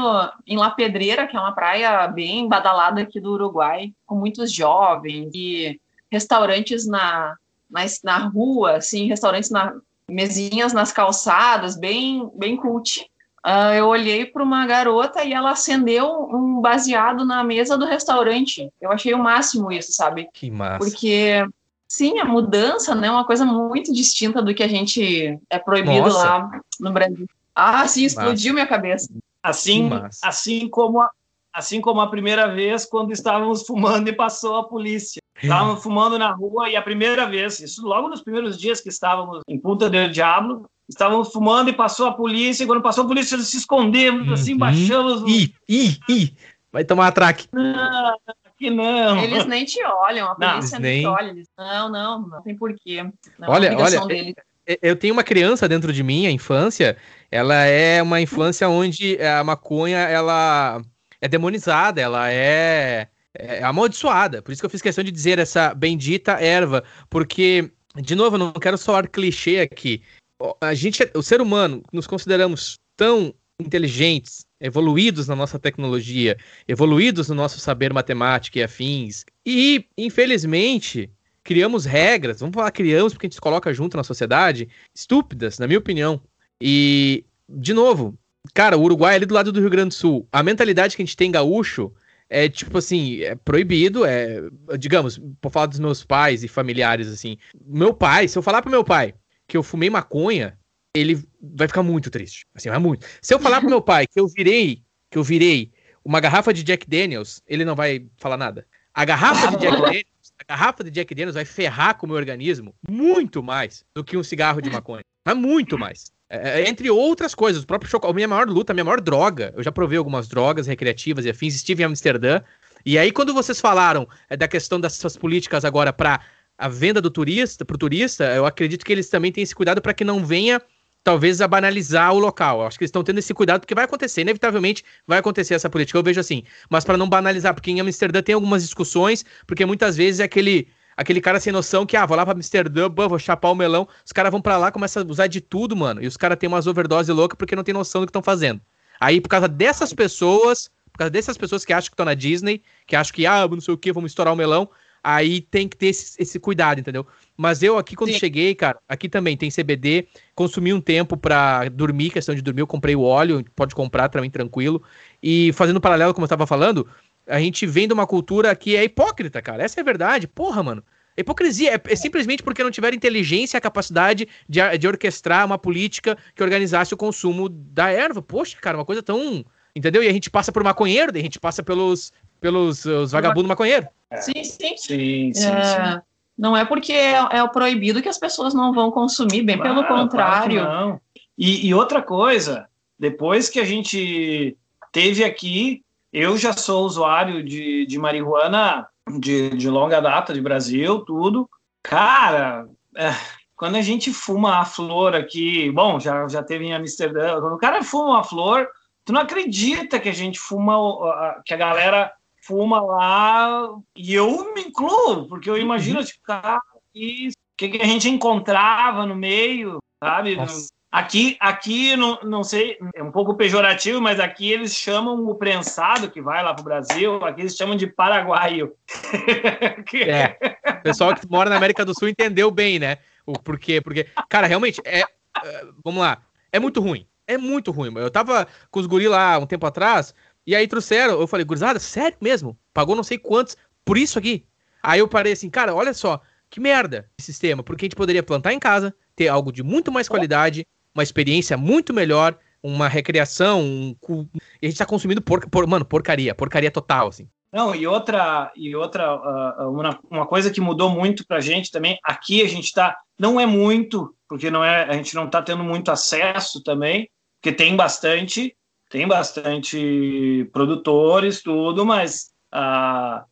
B: em La Pedreira, que é uma praia bem badalada aqui do Uruguai, com muitos jovens e restaurantes na, na, na rua, assim, restaurantes na mesinhas nas calçadas, bem, bem cult. Uh, eu olhei para uma garota e ela acendeu um baseado na mesa do restaurante. Eu achei o máximo isso, sabe?
A: Que massa.
B: Porque Sim, a mudança né, é uma coisa muito distinta do que a gente é proibido Nossa. lá no Brasil. Ah, sim, explodiu Massa. minha cabeça.
C: Assim, assim como a, assim como a primeira vez quando estávamos fumando e passou a polícia. Estávamos fumando na rua e a primeira vez, isso logo nos primeiros dias que estávamos em Punta del Diablo, estávamos fumando e passou a polícia, e quando passou a polícia, se escondemos, assim, uhum. baixamos.
A: Ih, ih, ih, vai tomar atraque.
C: que não.
B: Eles nem te olham, a polícia
A: não,
B: nem
A: te
B: olha. Eles, não, não, não tem porquê. Não
A: olha, é olha, deles. eu tenho uma criança dentro de mim, a infância, ela é uma infância onde a maconha, ela é demonizada, ela é, é amaldiçoada. Por isso que eu fiz questão de dizer essa bendita erva, porque, de novo, eu não quero soar clichê aqui. A gente, o ser humano, nos consideramos tão inteligentes, evoluídos na nossa tecnologia, evoluídos no nosso saber matemático e afins. E, infelizmente, criamos regras, vamos falar criamos porque a gente coloca junto na sociedade, estúpidas, na minha opinião. E, de novo, cara, o Uruguai é ali do lado do Rio Grande do Sul. A mentalidade que a gente tem gaúcho é tipo assim, é proibido, é, digamos, por falar dos meus pais e familiares, assim. Meu pai, se eu falar pro meu pai que eu fumei maconha, ele vai ficar muito triste. Assim, vai muito. Se eu falar pro meu pai que eu virei, que eu virei uma garrafa de Jack Daniels, ele não vai falar nada. A garrafa de Jack (laughs) Daniels, a garrafa de Jack Daniels vai ferrar com o meu organismo muito mais do que um cigarro de maconha. Mas muito mais. É, é entre outras coisas, o próprio chocolate. A minha maior luta, a minha maior droga. Eu já provei algumas drogas recreativas e afins, estive em Amsterdã. E aí, quando vocês falaram é, da questão dessas políticas agora para a venda do turista, para o turista, eu acredito que eles também têm esse cuidado para que não venha talvez a banalizar o local. Eu acho que eles estão tendo esse cuidado porque vai acontecer, inevitavelmente vai acontecer essa política. Eu vejo assim, mas para não banalizar, porque em Amsterdã tem algumas discussões, porque muitas vezes é aquele aquele cara sem noção que, ah, vou lá pra Amsterdã, vou chapar o melão. Os caras vão para lá, começam a usar de tudo, mano. E os caras têm umas overdose loucas porque não tem noção do que estão fazendo. Aí, por causa dessas pessoas, por causa dessas pessoas que acham que estão na Disney, que acham que, ah, não sei o que, vamos estourar o melão, aí tem que ter esse, esse cuidado, entendeu? Mas eu aqui, quando Sim. cheguei, cara, aqui também tem CBD, consumi um tempo para dormir, questão de dormir, eu comprei o óleo, pode comprar também tranquilo. E fazendo um paralelo, como eu estava falando, a gente vem de uma cultura que é hipócrita, cara. Essa é a verdade. Porra, mano. A hipocrisia é, é, simplesmente porque não tiveram inteligência e a capacidade de, de orquestrar uma política que organizasse o consumo da erva. Poxa, cara, uma coisa tão. Entendeu? E a gente passa por maconheiro, daí a gente passa pelos, pelos os vagabundos maconheiros.
B: É. Sim, sim. Sim, sim, é, sim. Não é porque é, é, o proibido que as pessoas não vão consumir, bem pelo ah, contrário.
C: Claro não. E, e, outra coisa, depois que a gente teve aqui, eu já sou usuário de, de marihuana de, de longa data, de Brasil, tudo. Cara, é, quando a gente fuma a flor aqui, bom, já, já teve em Amsterdã, quando o cara fuma a flor, tu não acredita que a gente fuma, que a galera fuma lá, e eu me incluo, porque eu imagino, uhum. tipo, cara, o que, que a gente encontrava no meio, sabe? Nossa. Aqui, aqui não, não sei, é um pouco pejorativo, mas aqui eles chamam o prensado que vai lá para o Brasil, aqui eles chamam de paraguaio. (laughs)
A: É, o pessoal que mora na América do Sul entendeu bem, né? O porquê, porque, cara, realmente, é, é vamos lá, é muito ruim, é muito ruim. Eu tava com os guri lá um tempo atrás, e aí trouxeram, eu falei, gurizada, sério mesmo? Pagou não sei quantos por isso aqui? Aí eu parei assim, cara, olha só, que merda esse sistema, porque a gente poderia plantar em casa, ter algo de muito mais qualidade, uma experiência muito melhor, uma recreação, um... e a gente tá consumindo por... por... mano, porcaria, porcaria total, assim.
C: Não, e outra, e outra uh, uma, uma coisa que mudou muito pra gente também, aqui a gente tá, não é muito, porque não é, a gente não tá tendo muito acesso também, porque tem bastante, tem bastante produtores, tudo, mas uh,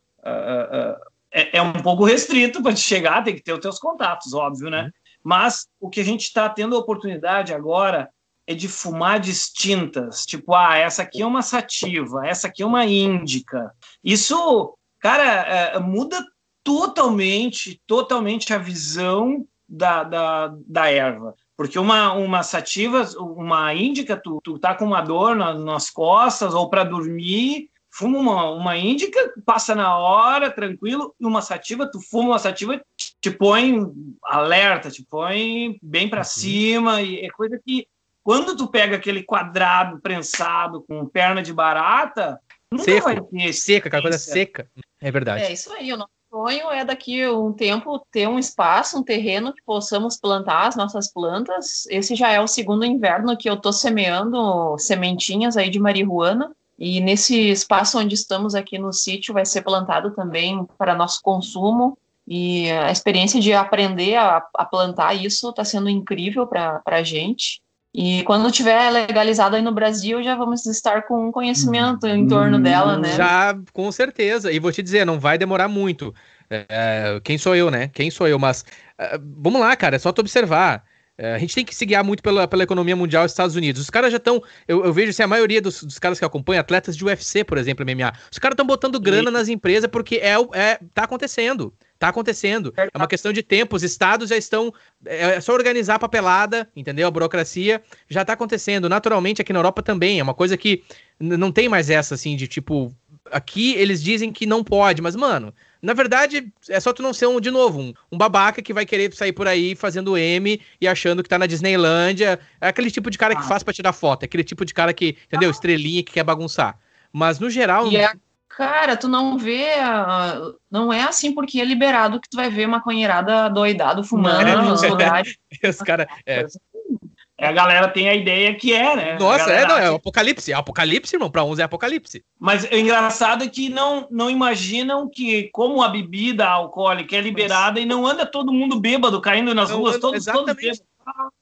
C: é, é, um pouco restrito para te chegar, tem que ter os teus contatos, óbvio, né? Mas o que a gente está tendo a oportunidade agora é de fumar distintas, tipo, ah, essa aqui é uma sativa, essa aqui é uma índica. Isso, cara, é, muda totalmente, totalmente a visão da, da, da erva. Porque uma, uma sativa, uma índica, tu, tu tá com uma dor nas, nas costas ou para dormir, fuma uma, uma índica, passa na hora, tranquilo, e uma sativa, tu fuma uma sativa, te põe alerta, te põe bem para uhum. cima, e é coisa que quando tu pega aquele quadrado prensado com perna de barata,
A: nunca Seco, vai ter seca, aquela coisa seca. É verdade.
B: É isso aí, o sonho é daqui um tempo ter um espaço, um terreno que possamos plantar as nossas plantas. Esse já é o segundo inverno que eu estou semeando sementinhas aí de marihuana. E nesse espaço onde estamos aqui no sítio vai ser plantado também para nosso consumo. E a experiência de aprender a, a plantar isso está sendo incrível para a gente. E quando tiver legalizado aí no Brasil, já vamos estar com conhecimento em torno hum, dela, né?
A: Já, com certeza. E vou te dizer, não vai demorar muito. É, quem sou eu, né? Quem sou eu? Mas é, vamos lá, cara, é só tu observar. É, a gente tem que se guiar muito pela, pela economia mundial dos Estados Unidos. Os caras já estão. Eu, eu, vejo assim, a maioria dos, dos, caras que acompanham, atletas de UFC, por exemplo, MMA, os caras estão botando grana nas empresas porque é, é, tá acontecendo. Tá acontecendo. É uma questão de tempo. Os estados já estão. É, é só organizar a papelada, entendeu? A burocracia já tá acontecendo. Naturalmente, aqui na Europa também. É uma coisa que não tem mais essa, assim, de tipo. Aqui eles dizem que não pode, mas, mano, na verdade, é só tu não ser um, de novo, um, um, babaca que vai querer sair por aí fazendo M e achando que tá na Disneylândia. É aquele tipo de cara que ah. faz pra tirar foto, é aquele tipo de cara que, entendeu? Ah. Estrelinha que quer bagunçar. Mas no geral.
B: E é Cara, tu não vê. Não é assim porque é liberado que tu vai ver maconheirada doidado fumando não, (laughs) nos lugares. (laughs)
A: Os cara, é.
C: é. A galera tem a ideia que é, né?
A: Nossa, é, não, é o apocalipse. É apocalipse, irmão. Pra uns é apocalipse.
C: Mas o engraçado é que não, não imaginam que, como a bebida alcoólica é liberada Mas... e não anda todo mundo bêbado caindo nas não, ruas, todos, exatamente. todos bêbados.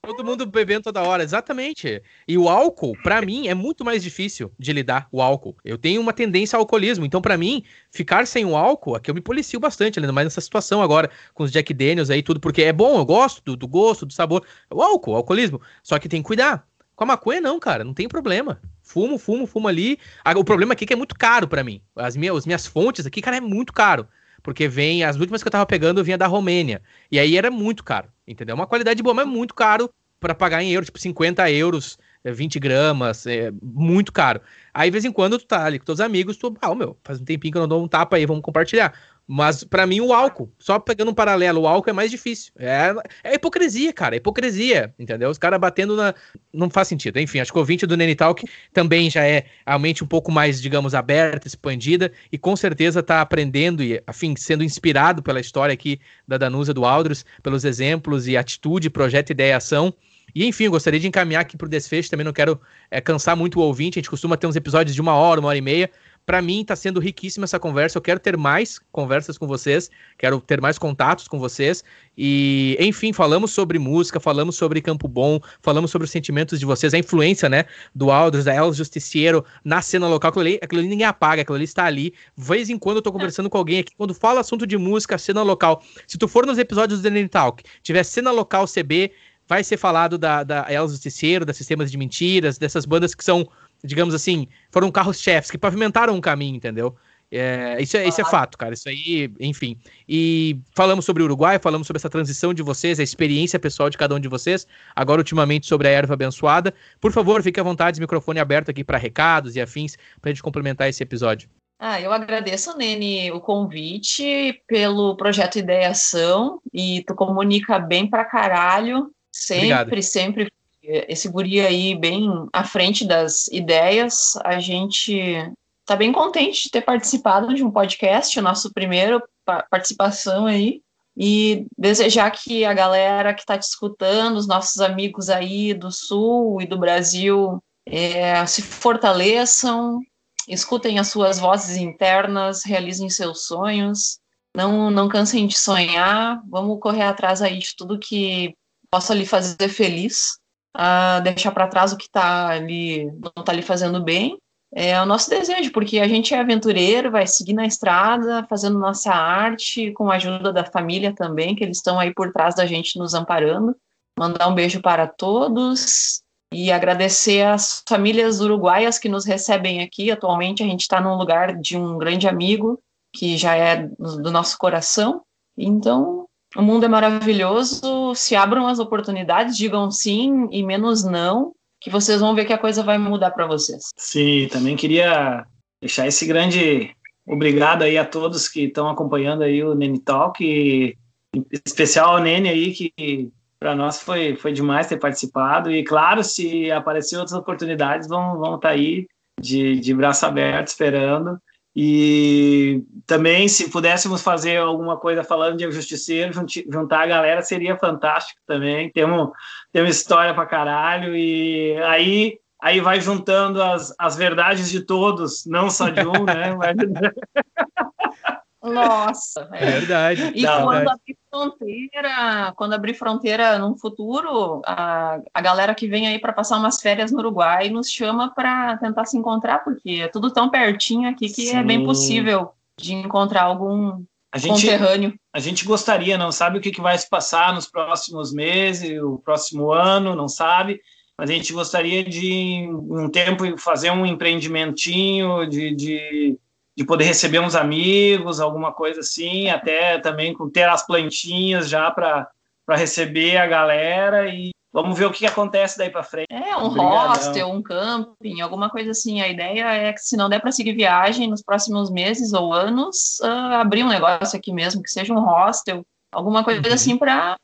A: Todo mundo bebendo toda hora, exatamente. E o álcool, para mim, é muito mais difícil de lidar, o álcool. Eu tenho uma tendência ao alcoolismo, então para mim, ficar sem o álcool, aqui eu me policio bastante, ainda mais nessa situação agora, com os Jack Daniels aí, tudo, porque é bom, eu gosto do, do gosto, do sabor. O álcool, o alcoolismo. Só que tem que cuidar. Com a maconha, não, cara, não tem problema. Fumo, fumo, fumo ali. O problema aqui é que é muito caro para mim. As minhas, as minhas fontes aqui, cara, é muito caro porque vem, as últimas que eu tava pegando vinha da Romênia, e aí era muito caro, entendeu? Uma qualidade boa, mas muito caro para pagar em euros, tipo 50 euros, 20 é, gramas, é muito caro. Aí, de vez em quando, tu tá ali com teus amigos, tu, ah, meu, faz um tempinho que eu não dou um tapa aí, vamos compartilhar. Mas para mim o álcool, só pegando um paralelo, o álcool é mais difícil. É, é hipocrisia, cara, é hipocrisia, entendeu? Os caras batendo na. Não faz sentido. Enfim, acho que o ouvinte do Nene Talk também já é a mente um pouco mais, digamos, aberta, expandida e com certeza tá aprendendo e, afim, sendo inspirado pela história aqui da Danusa do Aldros, pelos exemplos e atitude, projeto, ideia e ação. E enfim, gostaria de encaminhar aqui para o desfecho, também não quero é, cansar muito o ouvinte, a gente costuma ter uns episódios de uma hora, uma hora e meia. Para mim está sendo riquíssima essa conversa. Eu quero ter mais conversas com vocês, quero ter mais contatos com vocês. E, enfim, falamos sobre música, falamos sobre Campo Bom, falamos sobre os sentimentos de vocês, a influência, né, do Aldros, da El Justiciero na cena local. Aquilo ali, aquilo ali ninguém apaga, aquilo ali está ali. De vez em quando eu tô conversando com alguém aqui, quando fala assunto de música, cena local. Se tu for nos episódios do Denny Talk, tiver cena local CB, vai ser falado da, da El Justiciero, das Sistemas de Mentiras, dessas bandas que são digamos assim, foram carros-chefes que pavimentaram um caminho, entendeu? É, isso, é, isso é fato, cara. Isso aí, enfim. E falamos sobre o Uruguai, falamos sobre essa transição de vocês, a experiência pessoal de cada um de vocês. Agora, ultimamente, sobre a erva abençoada. Por favor, fique à vontade, microfone aberto aqui para recados e afins, para a gente complementar esse episódio.
B: Ah, eu agradeço, Nene, o convite pelo projeto Ideação e tu comunica bem pra caralho. Sempre, Obrigado. sempre esse guri aí bem à frente das ideias. A gente está bem contente de ter participado de um podcast, o nosso primeiro participação aí. E desejar que a galera que está te escutando, os nossos amigos aí do Sul e do Brasil, é, se fortaleçam, escutem as suas vozes internas, realizem seus sonhos, não, não cansem de sonhar, vamos correr atrás aí de tudo que possa lhe fazer feliz deixar para trás o que tá ali, não está lhe fazendo bem. É o nosso desejo, porque a gente é aventureiro, vai seguir na estrada, fazendo nossa arte, com a ajuda da família também, que eles estão aí por trás da gente nos amparando. Mandar um beijo para todos e agradecer às famílias uruguaias que nos recebem aqui. Atualmente a gente está num lugar de um grande amigo que já é do nosso coração. Então, o mundo é maravilhoso, se abram as oportunidades, digam sim e menos não, que vocês vão ver que a coisa vai mudar para vocês.
C: Sim, também queria deixar esse grande obrigado aí a todos que estão acompanhando aí o Nene Talk, e, em especial ao Nene aí, que para nós foi, foi demais ter participado, e claro, se aparecer outras oportunidades, vão, vão estar tá aí de, de braço aberto esperando, e também, se pudéssemos fazer alguma coisa falando de justiceiro, juntar a galera seria fantástico também. Temos, temos história pra caralho. E aí, aí vai juntando as, as verdades de todos, não só de um, né? (laughs)
B: Nossa,
A: é, é verdade.
B: E quando,
A: verdade.
B: A, fronteira, quando abrir fronteira no futuro, a, a galera que vem aí para passar umas férias no Uruguai nos chama para tentar se encontrar, porque é tudo tão pertinho aqui que Sim. é bem possível de encontrar algum a gente, conterrâneo.
C: A gente gostaria, não sabe o que, que vai se passar nos próximos meses, o próximo ano, não sabe, mas a gente gostaria de, um tempo, fazer um empreendimentinho, de, de de poder receber uns amigos, alguma coisa assim, até também com ter as plantinhas já para receber a galera e vamos ver o que acontece daí para frente.
B: É, um Obrigadão. hostel, um camping, alguma coisa assim. A ideia é que se não der para seguir viagem nos próximos meses ou anos, uh, abrir um negócio aqui mesmo, que seja um hostel, alguma coisa uhum. assim para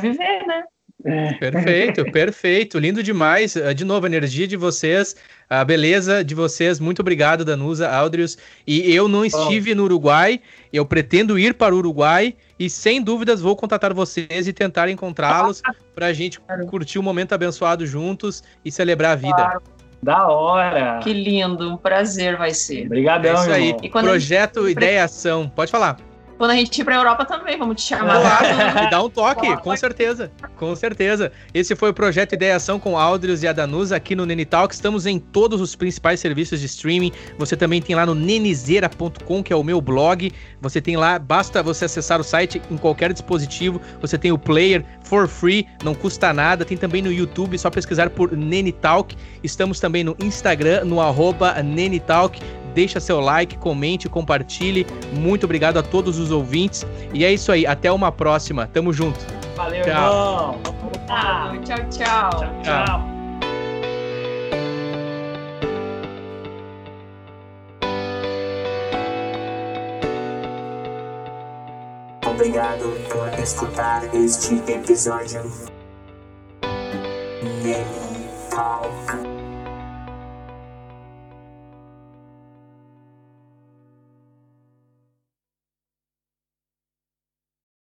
B: viver, né?
A: Perfeito, perfeito, lindo demais. Ah, de novo, a energia de vocês, a beleza de vocês. Muito obrigado, Danusa, Aldrius. E eu não estive no Uruguai, eu pretendo ir para o Uruguai e sem dúvidas vou contatar vocês e tentar encontrá-los para a gente curtir um momento abençoado juntos e celebrar a vida. Claro.
C: Da hora!
B: Que lindo, um prazer vai ser.
C: Obrigadão, é
A: isso aí. Projeto gente... Ideia Ação. Pode falar.
B: Quando a gente ir pra Europa também, vamos te chamar.
A: Claro, (laughs) e dá um toque, com certeza. Com certeza. Esse foi o projeto Ideação com Aldrius e a Danusa aqui no Nenitalk. Estamos em todos os principais serviços de streaming. Você também tem lá no nenizeira.com, que é o meu blog. Você tem lá, basta você acessar o site em qualquer dispositivo. Você tem o player for free, não custa nada. Tem também no YouTube, só pesquisar por Nenitalk. Estamos também no Instagram, no arroba Nenitalk deixa seu like, comente, compartilhe. Muito obrigado a todos os ouvintes. E é isso aí, até uma próxima. Tamo junto.
C: Valeu, tchau. irmão.
B: Ah, tchau, tchau. Tchau, tchau.
D: Obrigado por escutar este episódio.